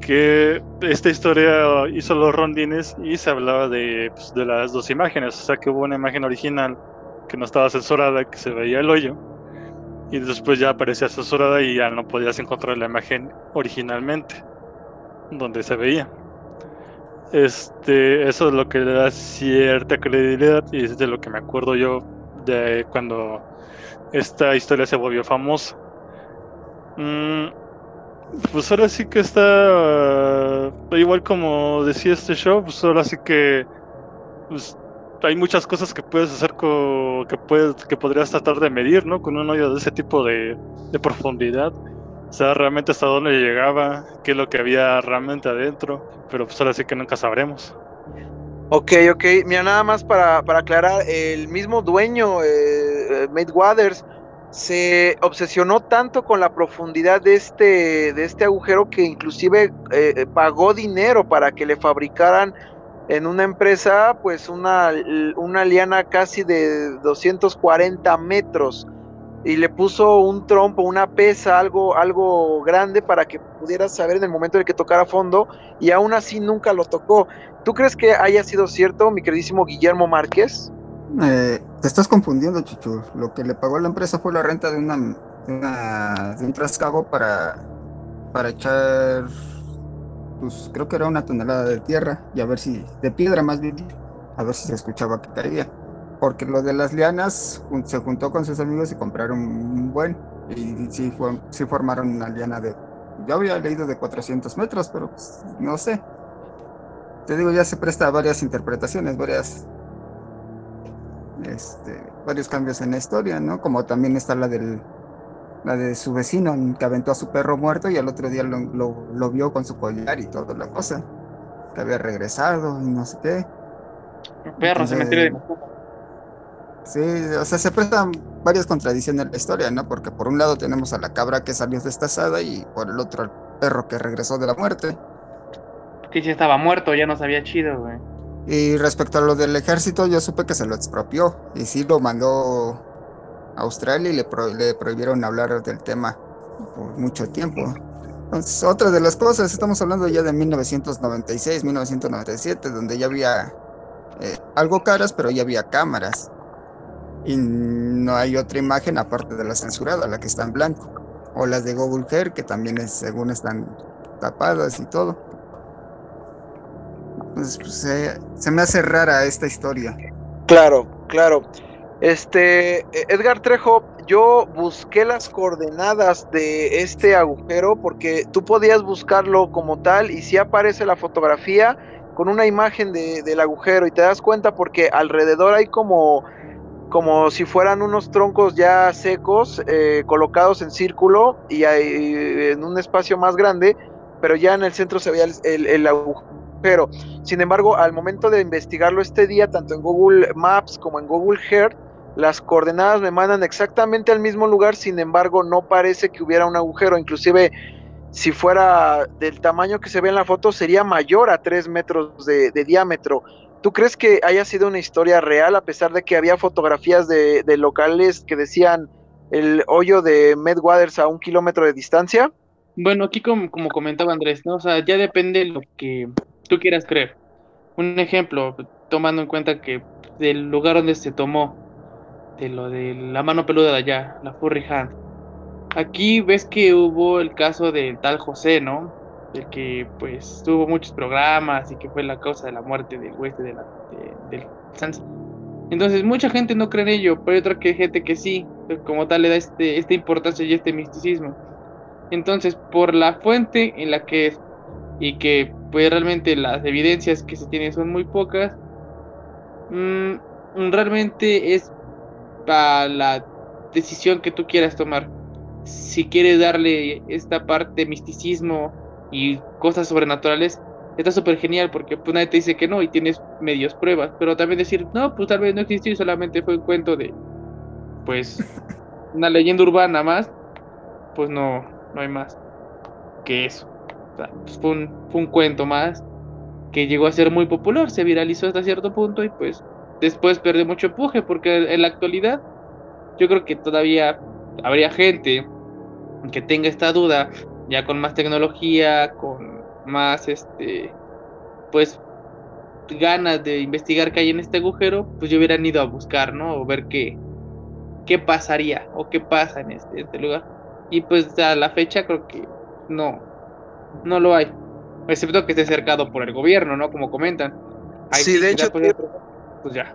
que esta historia hizo los rondines y se hablaba de, pues, de las dos imágenes, o sea, que hubo una imagen original que no estaba censurada, que se veía el hoyo. Y después ya aparecía censurada y ya no podías encontrar la imagen originalmente, donde se veía. Este, eso es lo que le da cierta credibilidad y es de lo que me acuerdo yo de cuando esta historia se volvió famosa. Mm, pues ahora sí que está igual como decía este show, pues ahora sí que pues, hay muchas cosas que puedes hacer con, que puedes que podrías tratar de medir, ¿no? Con un hoyo de ese tipo de, profundidad. O sea, realmente hasta dónde llegaba, qué es lo que había realmente adentro, pero pues ahora sí que nunca sabremos. Ok, ok. Mira, nada más para, aclarar, el mismo dueño, eh, Mate Waters, se obsesionó tanto con la profundidad de este, de este agujero que inclusive eh, pagó dinero para que le fabricaran en una empresa, pues una, una liana casi de 240 metros y le puso un trompo, una pesa, algo, algo grande para que pudiera saber en el momento en que tocara fondo y aún así nunca lo tocó. ¿Tú crees que haya sido cierto, mi queridísimo Guillermo Márquez? Eh, te estás confundiendo, Chuchu. Lo que le pagó la empresa fue la renta de, una, de, un trascabo para, para echar pues creo que era una tonelada de tierra y a ver si, de piedra más bien, a ver si se escuchaba que caía. porque lo de las lianas se juntó con sus amigos y compraron un buen. Y sí, sí formaron una liana de. Yo había leído de 400 metros, pero pues, no sé. Te digo, ya se presta a varias interpretaciones, varias. Este, varios cambios en la historia, ¿no? Como también está la del. La de su vecino que aventó a su perro muerto y al otro día lo, lo vio con su collar y toda la cosa. Que había regresado y no sé qué. El perro, se metió de Sí, o sea, se prestan varias contradicciones en la historia, ¿no? Porque por un lado tenemos a la cabra que salió destazada y por el otro al perro que regresó de la muerte. Que ya estaba muerto, ya no sabía chido, güey. Y respecto a lo del ejército, yo supe que se lo expropió y sí lo mandó Australia y le, le prohibieron hablar del tema por mucho tiempo. Entonces, otra de las cosas, estamos hablando ya de 1996, 1997, donde ya había eh, algo caras, pero ya había cámaras. Y no hay otra imagen aparte de la censurada, la que está en blanco. O las de Google Hair, que también es, según están tapadas y todo. Entonces, pues, se me hace rara esta historia. Claro, claro. Este, Edgar Trejo, yo busqué las coordenadas de este agujero porque tú podías buscarlo como tal y si aparece la fotografía con una imagen de, del agujero y te das cuenta porque alrededor hay como, como si fueran unos troncos ya secos eh, colocados en círculo y hay, en un espacio más grande, pero ya en el centro se veía el, el, agujero. Sin embargo, al momento de investigarlo este día, tanto en Google Maps como en Google Earth, las coordenadas me mandan exactamente al mismo lugar, sin embargo no parece que hubiera un agujero, inclusive si fuera del tamaño que se ve en la foto, sería mayor a 3 metros de, diámetro. ¿Tú crees que haya sido una historia real a pesar de que había fotografías de, locales que decían el hoyo de Medwaters a un kilómetro de distancia? Bueno, aquí como, como, comentaba Andrés, ¿no? O sea, ya depende de lo que tú quieras creer. Un ejemplo, tomando en cuenta que del lugar donde se tomó, de lo de la mano peluda de allá, la Furry Hand, Aquí ves que hubo el caso del tal José, ¿no? El que pues tuvo muchos programas y que fue la causa de la muerte del oeste de la, del Sans. Entonces mucha gente no cree en ello, pero hay otra que gente que sí, como tal le da este, esta importancia y este misticismo. Entonces, por la fuente en la que es y que pues realmente las evidencias que se tienen son muy pocas, mmm, realmente es para la decisión que tú quieras tomar si quieres darle esta parte de misticismo y cosas sobrenaturales, está súper genial porque pues nadie te dice que no y tienes medios pruebas, pero también decir, no, pues tal vez no existió y solamente fue un cuento de, pues, una leyenda urbana más, pues no, no hay más que eso. Pues, fue, un, fue un cuento más que llegó a ser muy popular, se viralizó hasta cierto punto y pues después perdió mucho empuje porque en la actualidad yo creo que todavía habría gente que tenga esta duda, ya con más tecnología, con más este pues ganas de investigar qué hay en este agujero, pues yo hubieran ido a buscar, ¿no? O ver qué, qué pasaría o qué pasa en este, este lugar. Y pues a la fecha creo que no, no lo hay. Excepto que esté cercado por el gobierno, ¿no? Como comentan. sí, de hecho, pues, pues ya.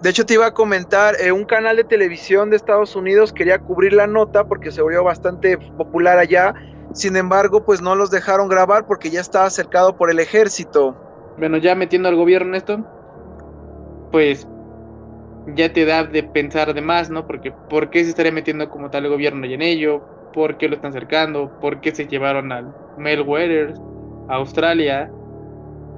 De hecho, te iba a comentar, eh, un canal de televisión de Estados Unidos quería cubrir la nota porque se volvió bastante popular allá. Sin embargo, pues no los dejaron grabar porque ya estaba cercado por el ejército. Bueno, ya metiendo al gobierno en esto, pues ya te da de pensar de más, ¿no? Porque ¿por qué se estaría metiendo como tal el gobierno y en ello? ¿Por qué lo están cercando? ¿Por qué se llevaron al Mel Weathers a Australia?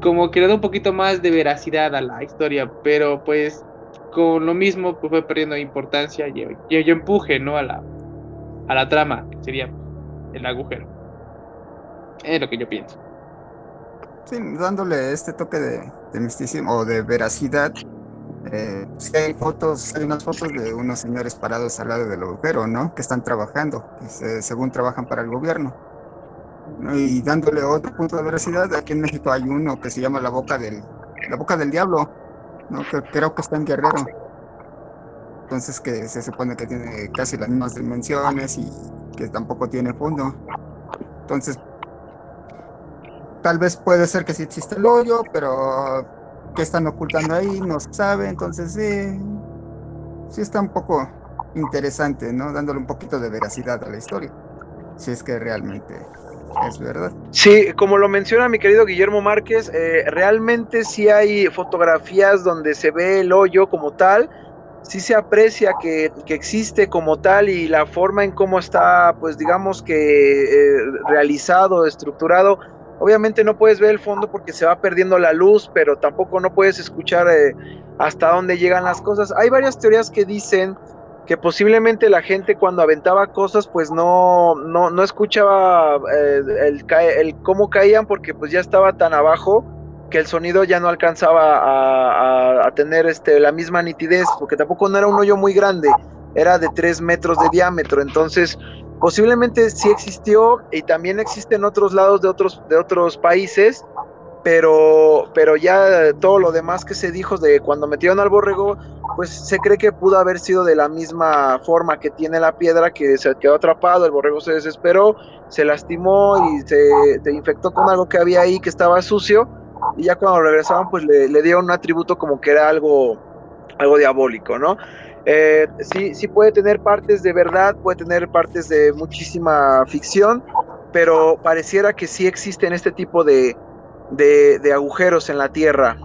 Como que le da un poquito más de veracidad a la historia, pero pues con lo mismo pues fue perdiendo importancia y, y, empuje no a la a la trama que sería el agujero. Es lo que yo pienso. Sí dándole este toque de, de misticismo o de veracidad eh, hay fotos hay unas fotos de unos señores parados al lado del agujero no que están trabajando según trabajan para el gobierno y dándole otro punto de veracidad aquí en México hay uno que se llama la boca del la boca del diablo ¿no? Que creo que está en Guerrero. Entonces que se supone que tiene casi las mismas dimensiones y que tampoco tiene fondo. Entonces, tal vez puede ser que sí existe el hoyo, pero ¿qué están ocultando ahí? No se sabe. Entonces, sí, sí está un poco interesante, ¿no? Dándole un poquito de veracidad a la historia, si es que realmente es verdad. Sí, como lo menciona mi querido Guillermo Márquez, eh, realmente sí hay fotografías donde se ve el hoyo como tal, sí se aprecia que, que existe como tal y la forma en cómo está, pues digamos que eh, realizado, estructurado. Obviamente no puedes ver el fondo porque se va perdiendo la luz, pero tampoco no puedes escuchar eh, hasta dónde llegan las cosas. Hay varias teorías que dicen que posiblemente la gente cuando aventaba cosas pues no, no, no escuchaba eh, el, cómo caían porque pues ya estaba tan abajo que el sonido ya no alcanzaba a, a, tener este, la misma nitidez porque tampoco no era un hoyo muy grande, era de 3 metros de diámetro, entonces posiblemente sí existió y también existe en otros lados de otros, de otros países pero, pero ya todo lo demás que se dijo de cuando metieron al borrego, pues se cree que pudo haber sido de la misma forma que tiene la piedra, que se quedó atrapado, el borrego se desesperó, se lastimó y se, infectó con algo que había ahí que estaba sucio, y ya cuando regresaban, pues le, le dieron un atributo como que era algo, algo diabólico, ¿no? Eh, sí, sí puede tener partes de verdad, puede tener partes de muchísima ficción, pero pareciera que sí existen este tipo de, de, agujeros en la Tierra.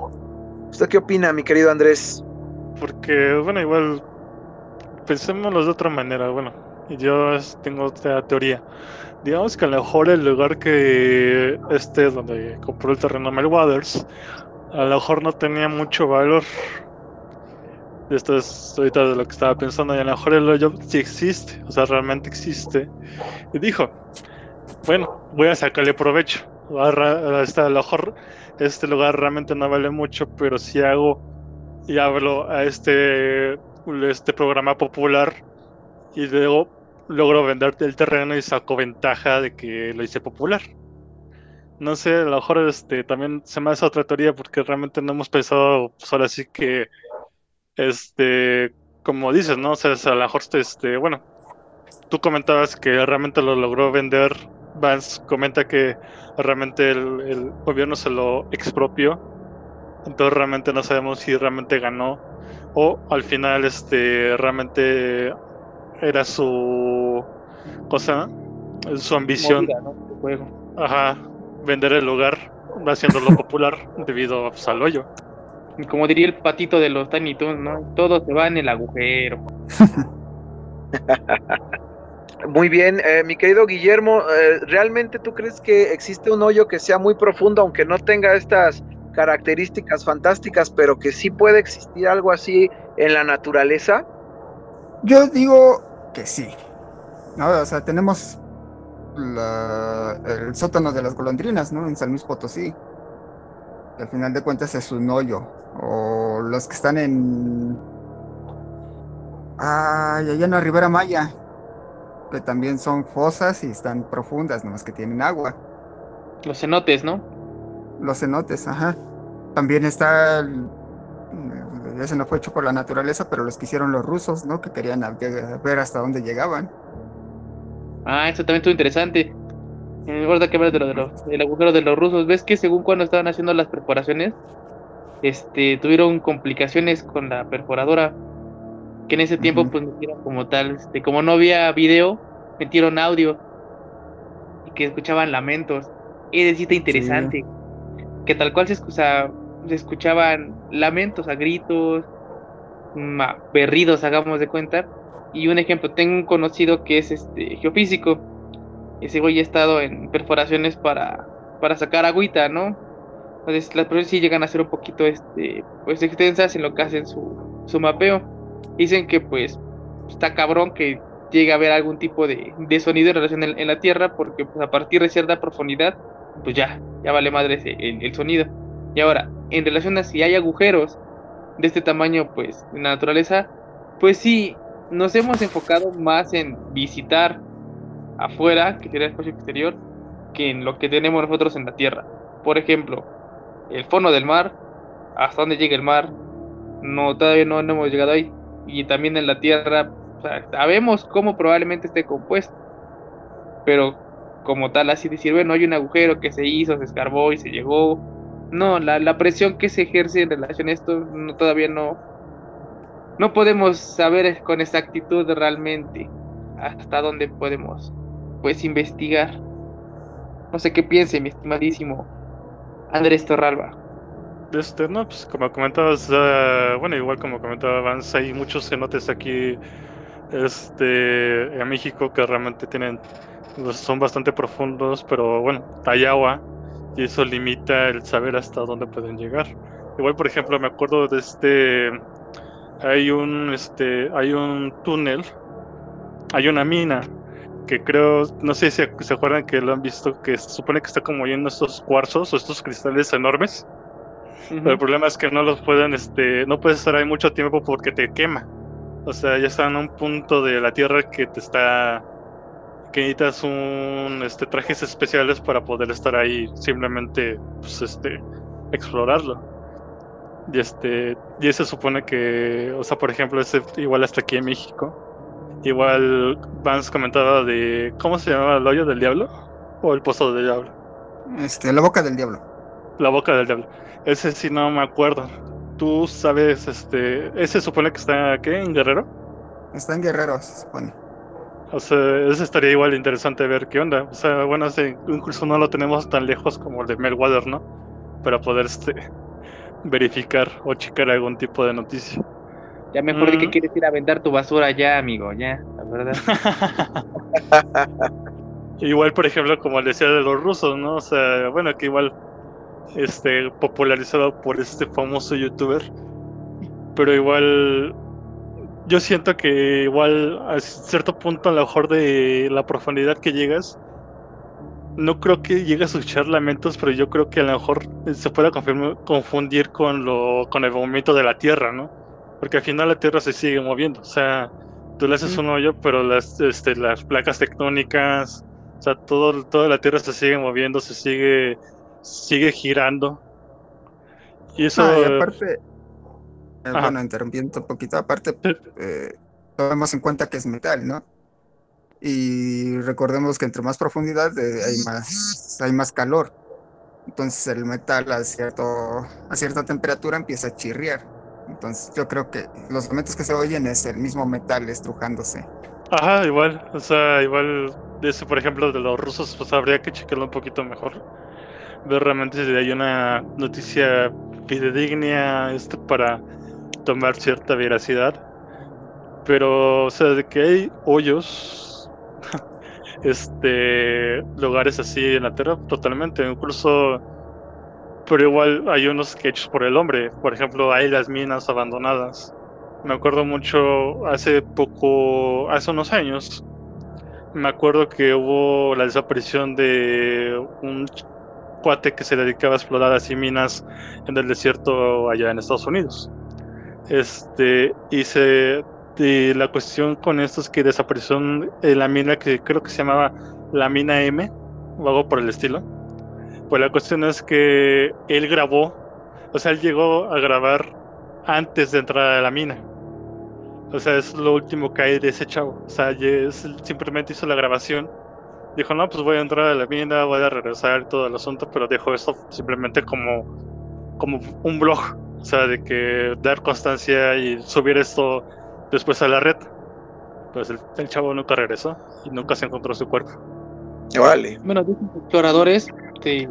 ¿Usted qué opina, mi querido Andrés? Porque, bueno, igual, pensémoslo de otra manera. Bueno, yo tengo otra teoría. Digamos que a lo mejor el lugar que este donde compró el terreno Mel Waters, a lo mejor no tenía mucho valor. Esto es ahorita de lo que estaba pensando, y a lo mejor el hoyo sí existe, o sea, realmente existe. Y dijo, bueno, voy a sacarle provecho este, a lo mejor este lugar realmente no vale mucho, pero si hago y hablo a este, este programa popular y luego logro venderte el terreno y saco ventaja de que lo hice popular. No sé, a lo mejor este, también se me hace otra teoría porque realmente no hemos pensado solo así que, este, como dices, ¿no? O sea, a lo mejor, este, bueno, tú comentabas que realmente lo logró vender Vance comenta que realmente el, gobierno se lo expropió. Entonces realmente no sabemos si realmente ganó o al final este realmente era su cosa, su ambición. Ajá, vender el lugar haciéndolo popular debido pues, al hoyo. Como diría el patito de los Tiny ¿no? Todo se va en el agujero. Muy bien, eh, mi querido Guillermo, eh, ¿realmente tú crees que existe un hoyo que sea muy profundo, aunque no tenga estas características fantásticas, pero que sí puede existir algo así en la naturaleza? Yo digo que sí. No, o sea, tenemos el sótano de las golondrinas, ¿no? En San Luis Potosí. al final de cuentas es un hoyo. O los que están en. Ay, allá en la Ribera Maya, que también son fosas y están profundas, nomás que tienen agua. Los cenotes, ¿no? Los cenotes, ajá. También está, el, ese no fue hecho por la naturaleza, pero los que hicieron los rusos, ¿no? Que querían ver hasta dónde llegaban. Ah, eso también estuvo interesante. Me acuerdo que hablas de lo, de lo, del agujero de los rusos. ¿Ves que según cuando estaban haciendo las perforaciones, este, tuvieron complicaciones con la perforadora? que en ese tiempo pues metieron como tal, este, como no había video, metieron audio y que escuchaban lamentos. Es decir, interesante, que tal cual se, se escuchaban lamentos a gritos, berridos, hagamos de cuenta. Y un ejemplo, tengo un conocido que es este geofísico. Ese güey ha estado en perforaciones para, para sacar agüita, ¿no? Entonces las pruebas sí llegan a ser un poquito este, pues extensas en lo que hacen su, su mapeo dicen que pues está cabrón que llegue a haber algún tipo de, sonido en relación en, la Tierra, porque pues, a partir de cierta profundidad, pues ya, ya vale madre el, sonido. Y ahora, en relación a si hay agujeros de este tamaño, pues en la naturaleza, pues sí, nos hemos enfocado más en visitar afuera, que sería el espacio exterior, que en lo que tenemos nosotros en la Tierra. Por ejemplo, el fondo del mar, hasta dónde llega el mar, no, todavía no hemos llegado ahí y también en la Tierra, sabemos cómo probablemente esté compuesto, pero como tal, así decir, bueno, hay un agujero que se hizo, se escarbó y se llegó. No, la, la presión que se ejerce en relación a esto no, todavía no, no podemos saber con exactitud realmente hasta dónde podemos pues investigar. No sé qué piense mi estimadísimo Andrés Torralba. Este, no, pues como comentabas, uh, bueno, igual como comentaba Vance, hay muchos cenotes aquí este, en México que realmente tienen, pues, son bastante profundos, pero bueno, hay agua y eso limita el saber hasta dónde pueden llegar. Igual, por ejemplo, me acuerdo de este, hay un, este, hay un túnel, hay una mina que creo, no sé si se acuerdan que lo han visto, que se supone que está como lleno estos cuarzos o estos cristales enormes. Pero el problema es que no los pueden, este, no puedes estar ahí mucho tiempo porque te quema. O sea, ya están en un punto de la Tierra que te está, que necesitas un, este, trajes especiales para poder estar ahí, simplemente, pues, este, explorarlo. Y este, y se supone que, o sea, por ejemplo, ese igual hasta aquí en México Igual Vance comentaba de. ¿Cómo se llamaba el hoyo del diablo? ¿O el pozo del diablo? Este, la boca del diablo. La boca del diablo. Ese sí no me acuerdo. Tú sabes, este. ¿Ese supone que está aquí en Guerrero? Está en Guerrero, se supone. O sea, ese estaría igual interesante ver qué onda. O sea, bueno, ese incluso no lo tenemos tan lejos como el de Melwater, ¿no? Para poder este, verificar o checar algún tipo de noticia. Ya mejor de que quieres ir a vender tu basura ya, amigo, ya, la verdad. igual, por ejemplo, como decía de los rusos, ¿no? O sea, bueno, que igual este popularizado por este famoso youtuber. Pero igual yo siento que igual a cierto punto a lo mejor de la profundidad que llegas no creo que llegue a escuchar lamentos, pero yo creo que a lo mejor se pueda confundir con lo con el movimiento de la tierra, ¿no? Porque al final la Tierra se sigue moviendo. O sea, tú le haces un hoyo, pero las, este, las placas tectónicas, o sea, todo, toda la Tierra se sigue moviendo, se sigue, sigue girando. Y eso. Ah, aparte, eh, bueno, interrumpiendo un poquito, aparte, eh, tomemos en cuenta que es metal, ¿no? Y recordemos que entre más profundidad eh, hay más, hay más calor. Entonces el metal a, cierto, a cierta temperatura empieza a chirriar. Entonces yo creo que los momentos que se oyen es el mismo metal estrujándose. Ajá, igual, o sea, igual de eso, por ejemplo, de los rusos, pues habría que checarlo un poquito mejor. Ver realmente si hay una noticia fidedigna este, para tomar cierta veracidad. Pero, o sea, de que hay hoyos, este, lugares así en la Tierra, totalmente. Incluso pero igual hay unos que hechos por el hombre. Por ejemplo, hay las minas abandonadas. Me acuerdo mucho hace poco, hace unos años, me acuerdo que hubo la desaparición de un cuate que se dedicaba a explorar así minas en el desierto allá en Estados Unidos. Este, y se y la cuestión con esto es que desapareció en la mina que creo que se llamaba la mina M o algo por el estilo pues la cuestión es que él grabó, o sea, él llegó a grabar antes de entrar a la mina. O sea, es lo último que hay de ese chavo. O sea, simplemente hizo la grabación. Dijo, no, pues voy a entrar a la mina, voy a regresar todo el asunto, pero dejó esto simplemente como, como un blog. O sea, de que dar constancia y subir esto después a la red. Pues el, el chavo nunca regresó y nunca se encontró su cuerpo. Vale. Bueno, exploradores este,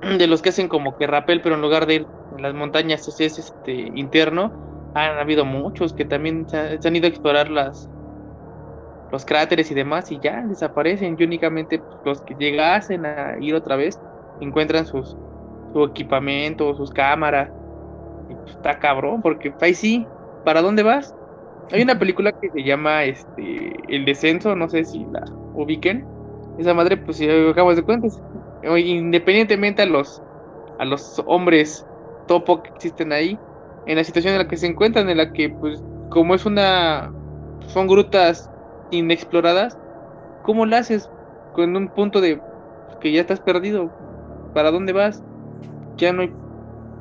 de los que hacen como que rappel, pero en lugar de ir en las montañas es este interno, han habido muchos que también se, han ido a explorar las los cráteres y demás y ya desaparecen y únicamente pues, los que llegasen a ir otra vez encuentran sus su equipamiento, sus cámaras y pues, está cabrón porque ahí sí, ¿para dónde vas? Hay una película que se llama este El descenso, no sé si la ubiquen esa madre, pues si acabas de cuentas, independientemente a los, a los hombres topo que existen ahí, en la situación en la que se encuentran, en la que, pues, como es una, son grutas inexploradas, ¿cómo la haces con un punto de que ya estás perdido? ¿Para dónde vas? Ya no hay,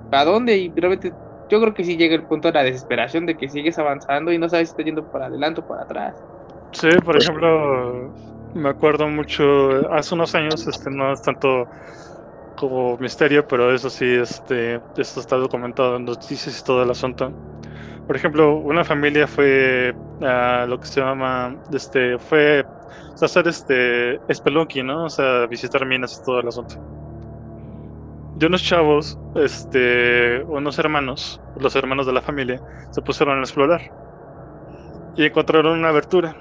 ¿para dónde? Y realmente yo creo que sí llega el punto de la desesperación de que sigues avanzando y no sabes si estás yendo para adelante o para atrás. Sí, por ejemplo, me acuerdo mucho, hace unos años, este no es tanto como misterio, pero eso sí, este, esto está documentado en noticias y todo el asunto. Por ejemplo, una familia fue a lo que se llama, este, fue hacer este spelunky, ¿no? O sea, visitar minas y todo el asunto. Y unos chavos, este, unos hermanos, los hermanos de la familia, se pusieron a explorar y encontraron una abertura.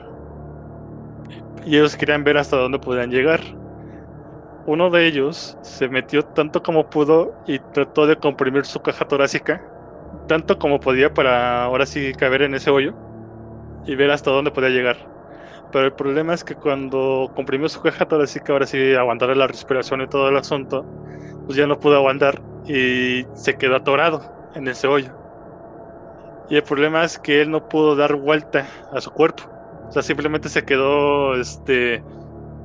Y ellos querían ver hasta dónde podían llegar. Uno de ellos se metió tanto como pudo y trató de comprimir su caja torácica tanto como podía para ahora sí caber en ese hoyo y ver hasta dónde podía llegar. Pero el problema es que cuando comprimió su caja torácica, ahora sí aguantar la respiración y todo el asunto, pues ya no pudo aguantar y se quedó atorado en ese hoyo. Y el problema es que él no pudo dar vuelta a su cuerpo. O sea, simplemente se quedó, este,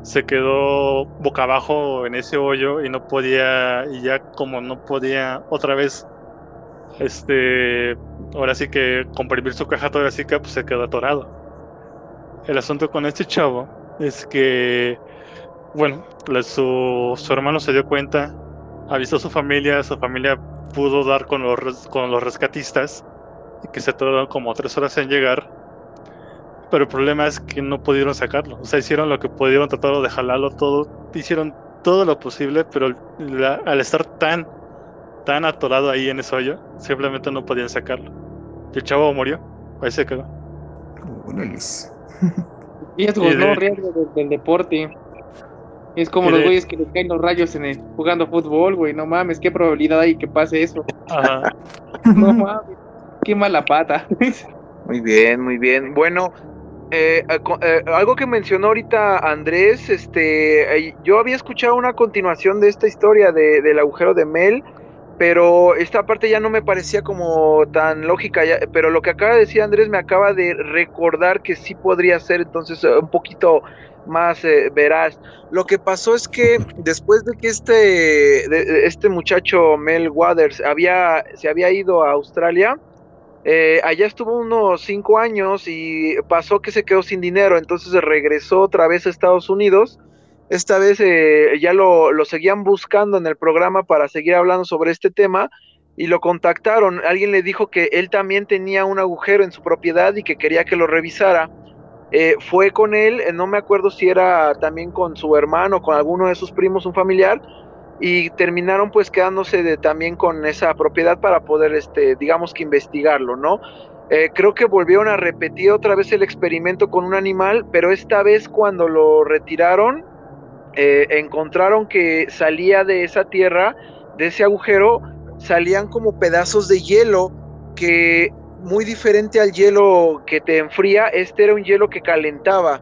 se quedó boca abajo en ese hoyo y no podía, y ya como no podía otra vez, este, ahora sí que comprimir su caja torácica, pues se quedó atorado. El asunto con este chavo es que, bueno, su, su hermano se dio cuenta avisó a su familia, su familia pudo dar con los, con los rescatistas, y que se tardaron como tres horas en llegar. Pero el problema es que no pudieron sacarlo. O sea, hicieron lo que pudieron, trataron de jalarlo todo, hicieron todo lo posible, pero al estar tan, tan atorado ahí en ese hoyo, simplemente no podían sacarlo. Y el chavo murió, ahí se quedó. Riesgos, no riesgos del deporte. Es como los güeyes que les caen los rayos en el, jugando fútbol, güey. No mames, qué probabilidad hay que pase eso. no mames, qué mala pata. muy bien, muy bien. Bueno, eh, eh, eh, algo que mencionó ahorita Andrés, este, yo había escuchado una continuación de esta historia de, del agujero de Mel, pero esta parte ya no me parecía como tan lógica, pero lo que acaba de decir Andrés me acaba de recordar que sí podría ser entonces un poquito más eh, veraz. Lo que pasó es que después de que este, este muchacho Mel Waters había, se había ido a Australia, eh, allá estuvo unos cinco años y pasó que se quedó sin dinero, entonces regresó otra vez a Estados Unidos. Esta vez eh, ya lo, lo seguían buscando en el programa para seguir hablando sobre este tema y lo contactaron. Alguien le dijo que él también tenía un agujero en su propiedad y que quería que lo revisara. Eh, fue con él, eh, no me acuerdo si era también con su hermano, con alguno de sus primos, un familiar, y terminaron pues quedándose de, también con esa propiedad para poder, este, digamos que investigarlo, ¿no? Eh, creo que volvieron a repetir otra vez el experimento con un animal, pero esta vez cuando lo retiraron, encontraron que salía de esa tierra, de ese agujero, salían como pedazos de hielo que muy diferente al hielo que te enfría, este era un hielo que calentaba.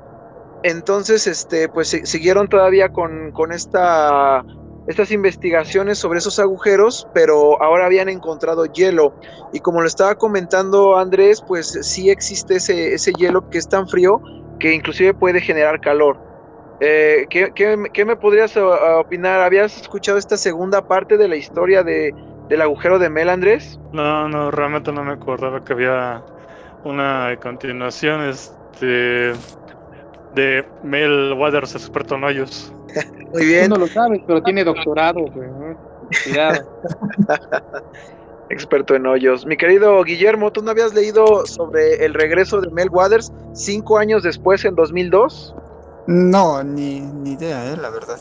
Entonces, este, pues siguieron todavía con, con esta, estas investigaciones sobre esos agujeros, pero ahora habían encontrado hielo. Y como lo estaba comentando Andrés, pues sí existe ese, ese hielo que es tan frío que inclusive puede generar calor. Eh, ¿qué, qué, me podrías opinar? ¿Habías escuchado esta segunda parte de la historia de, del agujero de Mel, Andrés? No, no, realmente no me acordaba que había una continuación este, de Mel Waters, experto en hoyos. Muy bien. no lo sabes, pero tiene doctorado, Cuidado. experto en hoyos. Mi querido Guillermo, ¿tú no habías leído sobre el regreso de Mel Waters cinco años después, en 2002? No, ni, ni idea, eh, la verdad.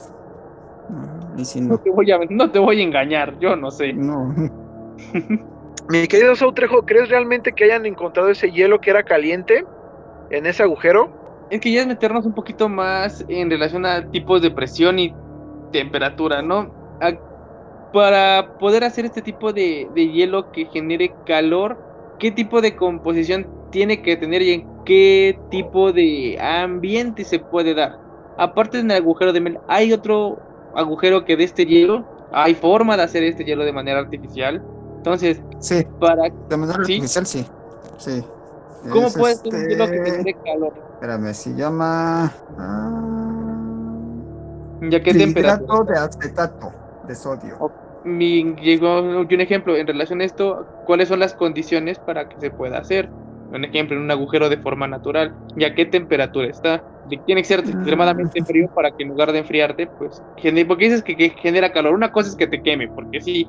No, te voy a, no te voy a engañar, yo no sé. No. Mi querido Sautrejo, ¿crees realmente que hayan encontrado ese hielo que era caliente en ese agujero? Es que ya es meternos un poquito más en relación a tipos de presión y temperatura, ¿no? para poder hacer este tipo de, de hielo que genere calor, ¿qué tipo de composición tiene que tener y en qué tipo de ambiente se puede dar? Aparte del agujero de Mel, ¿hay otro agujero que de este hielo. Hay forma de hacer este hielo de manera artificial. Entonces, sí, para de manera artificial sí. Sí. ¿Cómo puede ser un hielo que te este calor? Espérame, se llama ah... ¿Ya qué temperatura? de acetato de sodio. Mi, llegó un ejemplo en relación a esto, ¿cuáles son las condiciones para que se pueda hacer? Un ejemplo, en un agujero de forma natural. ¿Y a qué temperatura está? tiene que ser extremadamente frío para que en lugar de enfriarte, pues, porque dices que, genera calor. Una cosa es que te queme, porque sí,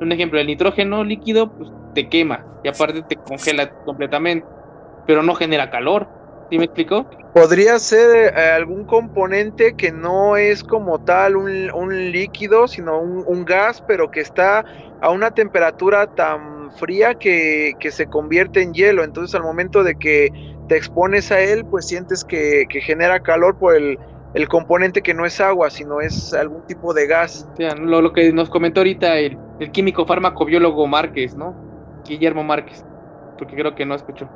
Un ejemplo, el nitrógeno líquido pues, te quema y aparte te congela completamente, pero no genera calor. ¿Sí me explico? Podría ser eh, algún componente que no es como tal un, un líquido, sino un, un, gas, pero que está a una temperatura tan fría que, que, se convierte en hielo. Entonces al momento de que te expones a él, pues sientes que, que genera calor por el, el, componente que no es agua, sino es algún tipo de gas. O sea, lo, lo que nos comentó ahorita el, el químico farmacobiólogo Márquez, ¿no? Guillermo Márquez, porque creo que no escuchó.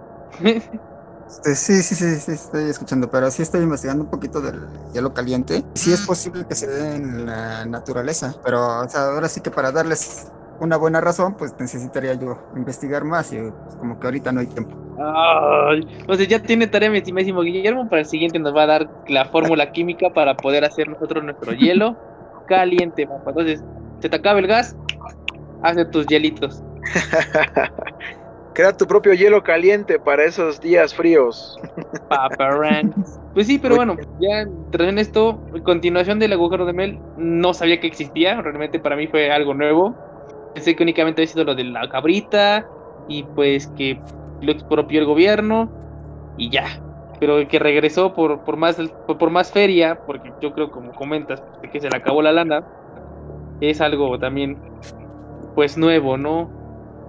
Este, sí, sí, sí, sí, estoy escuchando, pero sí estoy investigando un poquito del hielo caliente. Sí es posible que se dé en la naturaleza, pero o sea, ahora sí que para darles una buena razón, pues necesitaría yo investigar más y pues, como que ahorita no hay tiempo. Ay, entonces ya tiene tarea mi estimadísimo Guillermo, para el siguiente nos va a dar la fórmula química para poder hacer nosotros nuestro hielo caliente, papá. Entonces, se te acaba el gas, hace tus hielitos. Crea tu propio hielo caliente para esos días fríos. Paparan. Pues sí, pero bueno, ya tras esto, en continuación del agujero de Mel, no sabía que existía, realmente para mí fue algo nuevo. Pensé que únicamente había sido lo de la cabrita y pues que lo expropió el gobierno y ya. Pero que regresó por, por, más, por, más feria, porque yo creo, como comentas, que se le acabó la lana, es algo también pues nuevo, ¿no?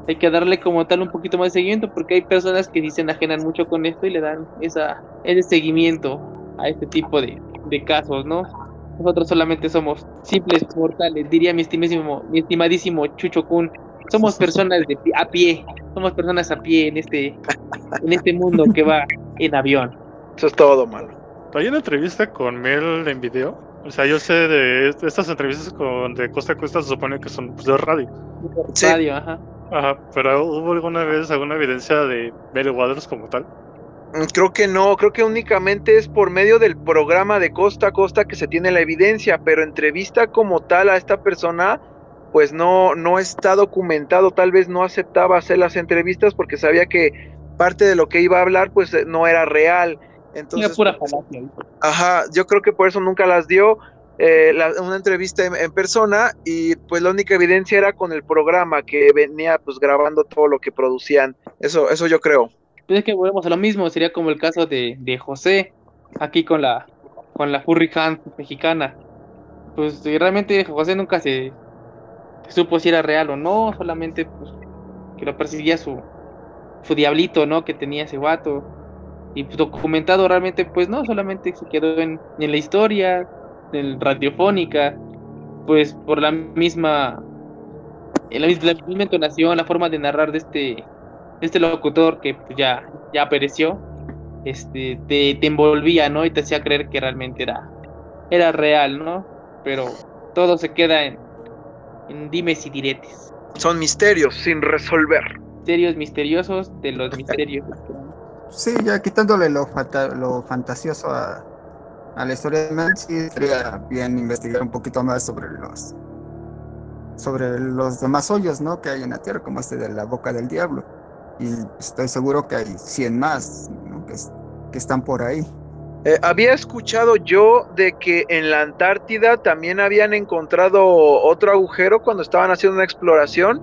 hay que darle como tal un poquito más de seguimiento porque hay personas que sí se enajenan mucho con esto y le dan esa, ese seguimiento a este tipo de, de casos, ¿no? Nosotros solamente somos simples mortales, diría mi estimadísimo, mi estimadísimo Chucho Kun. Somos personas de a pie, somos personas a pie en este, en este mundo que va en avión. Eso es todo malo. Hay una entrevista con Mel en video. O sea, yo sé de estas entrevistas con de costa a costa se supone que son pues, de radio. Sí. Radio, ajá. Ajá, pero ¿hubo alguna vez alguna evidencia de Mel Waters como tal? Creo que no, creo que únicamente es por medio del programa de costa a costa que se tiene la evidencia, pero entrevista como tal a esta persona, pues no, no está documentado, tal vez no aceptaba hacer las entrevistas porque sabía que parte de lo que iba a hablar pues no era real. Entonces, pura falacia. Ajá, yo creo que por eso nunca las dio. Eh, la, una entrevista en, en, persona y pues la única evidencia era con el programa que venía pues grabando todo lo que producían. Eso, eso yo creo. Pues es que volvemos a lo mismo, sería como el caso de, de José, aquí con la con la Furry Hand mexicana. Pues realmente José nunca se, supo si era real o no, solamente pues que lo perseguía su, su diablito, ¿no? Que tenía ese vato. Y pues, documentado realmente, pues no, solamente se quedó en, en la historia, en radiofónica, pues por la misma, la misma entonación, la forma de narrar de este este locutor que pues, ya, ya pereció, este, te, te, envolvía, ¿no? Y te hacía creer que realmente era, era real, ¿no? Pero todo se queda en, en dimes y diretes. Son misterios sin resolver. Misterios misteriosos de los misterios. Sí, ya quitándole lo, lo fantasioso a, a, la historia de Man, sí sería bien investigar un poquito más sobre los sobre los demás hoyos, ¿no? Que hay en la Tierra, como este de la boca del diablo y estoy seguro que hay 100 más que, están por ahí. Eh, había escuchado yo de que en la Antártida también habían encontrado otro agujero cuando estaban haciendo una exploración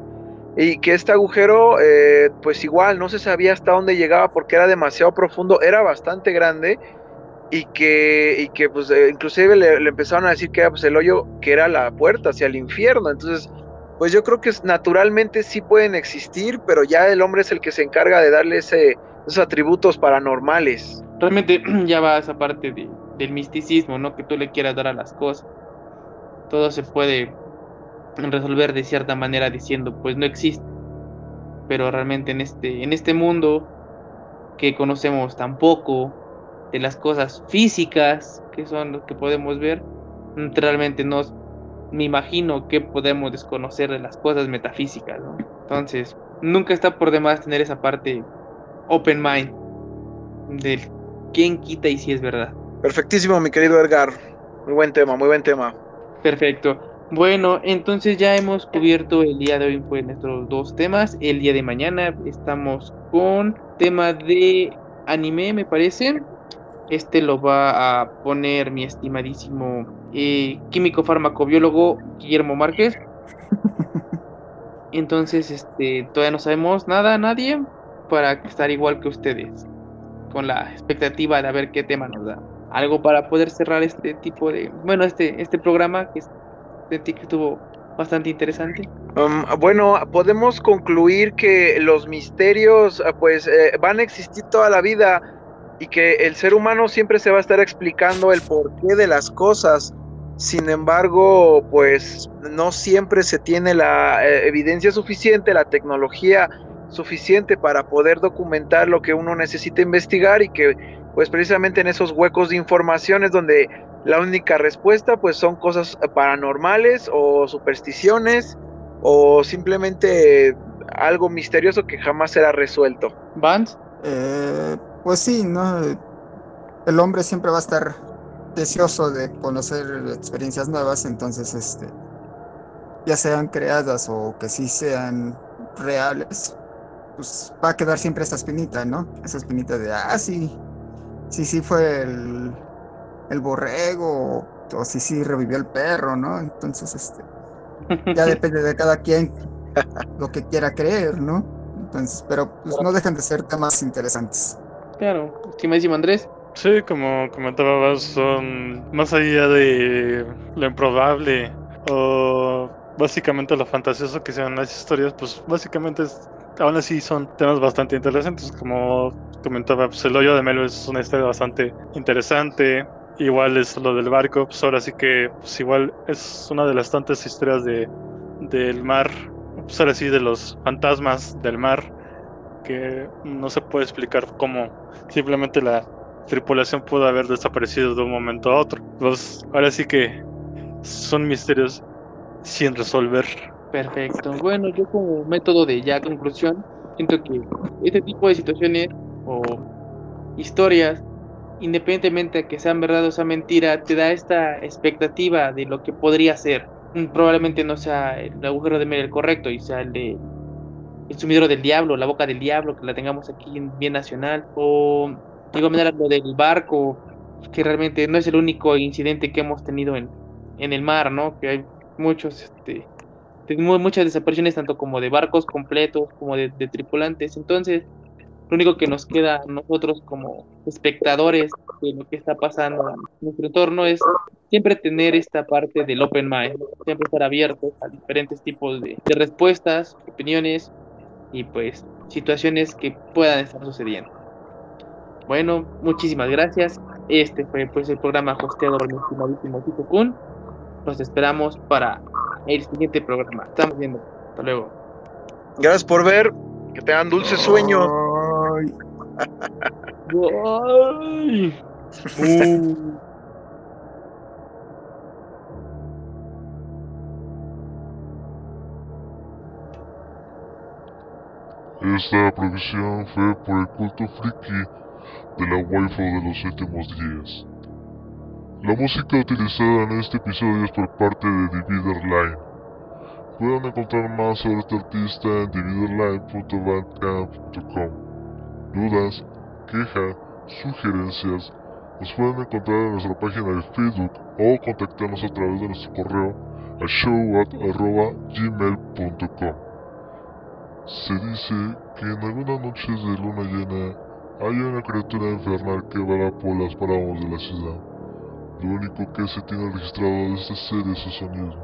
y que este agujero eh, pues igual no se sabía hasta dónde llegaba porque era demasiado profundo, era bastante grande y que, y que pues eh, inclusive le, le, empezaron a decir que era pues, el hoyo que era la puerta hacia el infierno, entonces pues yo creo que naturalmente sí pueden existir, pero ya el hombre es el que se encarga de darle ese, esos atributos paranormales. Realmente ya va esa parte de, del misticismo, ¿no? Que tú le quieras dar a las cosas. Todo se puede resolver de cierta manera diciendo, pues no existe. Pero realmente en este, en este mundo que conocemos tan poco de las cosas físicas que son lo que podemos ver, realmente no me imagino que podemos desconocer de las cosas metafísicas, ¿no? Entonces, nunca está por demás tener esa parte open mind del quién quita y si es verdad. Perfectísimo, mi querido Edgar. Muy buen tema, muy buen tema. Perfecto. Bueno, entonces ya hemos cubierto el día de hoy pues nuestros dos temas. El día de mañana estamos con tema de anime, me parece. Este lo va a poner mi estimadísimo eh, químico farmacobiólogo Guillermo Márquez. Entonces, este, todavía no sabemos nada, nadie, para estar igual que ustedes, con la expectativa de ver qué tema nos da. Algo para poder cerrar este tipo de, bueno, este, este programa que sentí que estuvo bastante interesante. Um, bueno, podemos concluir que los misterios, ah, pues, eh, van a existir toda la vida y que el ser humano siempre se va a estar explicando el porqué de las cosas. Sin embargo, pues no siempre se tiene la eh, evidencia suficiente, la tecnología suficiente para poder documentar lo que uno necesita investigar y que pues precisamente en esos huecos de información es donde la única respuesta pues son cosas paranormales o supersticiones o simplemente algo misterioso que jamás será resuelto. Vance? Eh, pues sí, ¿no? El hombre siempre va a estar deseoso de conocer experiencias nuevas, entonces este ya sean creadas o que sí sean reales, pues va a quedar siempre esa espinita, ¿no? Esa espinita de, ah, sí, sí, sí fue el, el borrego, o, si sí, sí revivió el perro, ¿no? Entonces, este, ya depende de cada quien lo que quiera creer, ¿no? Entonces, pero pues no dejan de ser temas interesantes. Claro, estimadísimo Andrés. Sí, como comentabas, son más allá de lo improbable o básicamente lo fantasioso que sean las historias, pues básicamente aún así son temas bastante interesantes. Como comentaba, pues el hoyo de Melo es una historia bastante interesante. Igual es lo del barco, pues ahora sí que pues igual es una de las tantas historias de, del mar, pues ahora sí de los fantasmas del mar, que no se puede explicar cómo simplemente la tripulación pudo haber desaparecido de un momento a otro. Pues ahora sí que son misterios sin resolver. Perfecto. Bueno, yo como método de ya conclusión, siento que este tipo de situaciones o historias, independientemente de que sean verdad o sea mentira, te da esta expectativa de lo que podría ser. Mm, probablemente no sea el agujero de Mel el correcto y sea el de el sumidero del diablo, la boca del diablo, que la tengamos aquí en bien nacional, o Digo, manera lo del barco, que realmente no es el único incidente que hemos tenido en, en el mar, ¿no? Que hay muchos, este, muchas desapariciones tanto como de barcos completos como de, tripulantes. Entonces, lo único que nos queda a nosotros como espectadores de lo que está pasando en nuestro entorno es siempre tener esta parte del open mind, siempre estar abiertos a diferentes tipos de respuestas, opiniones y pues situaciones que puedan estar sucediendo. Bueno, muchísimas gracias. Este fue pues el programa hosteado por mi estimadísimo Tito Kun. Los esperamos para el siguiente programa. Estamos viendo. Hasta luego. Gracias por ver. Que tengan dulce sueño. Esta producción fue por el culto friki de la waifu de los últimos días. La música utilizada en este episodio es por parte de Divider Line. Pueden encontrar más sobre este artista en dividerline.bandcamp.com. Dudas, quejas, sugerencias, nos pueden encontrar en nuestra página de Facebook o contactarnos a través de nuestro correo a showat.gmail.com. Se dice que en algunas noches de luna llena hay una criatura infernal que va por las parábolas de la ciudad. Lo único que se tiene registrado de este ser es su sonido.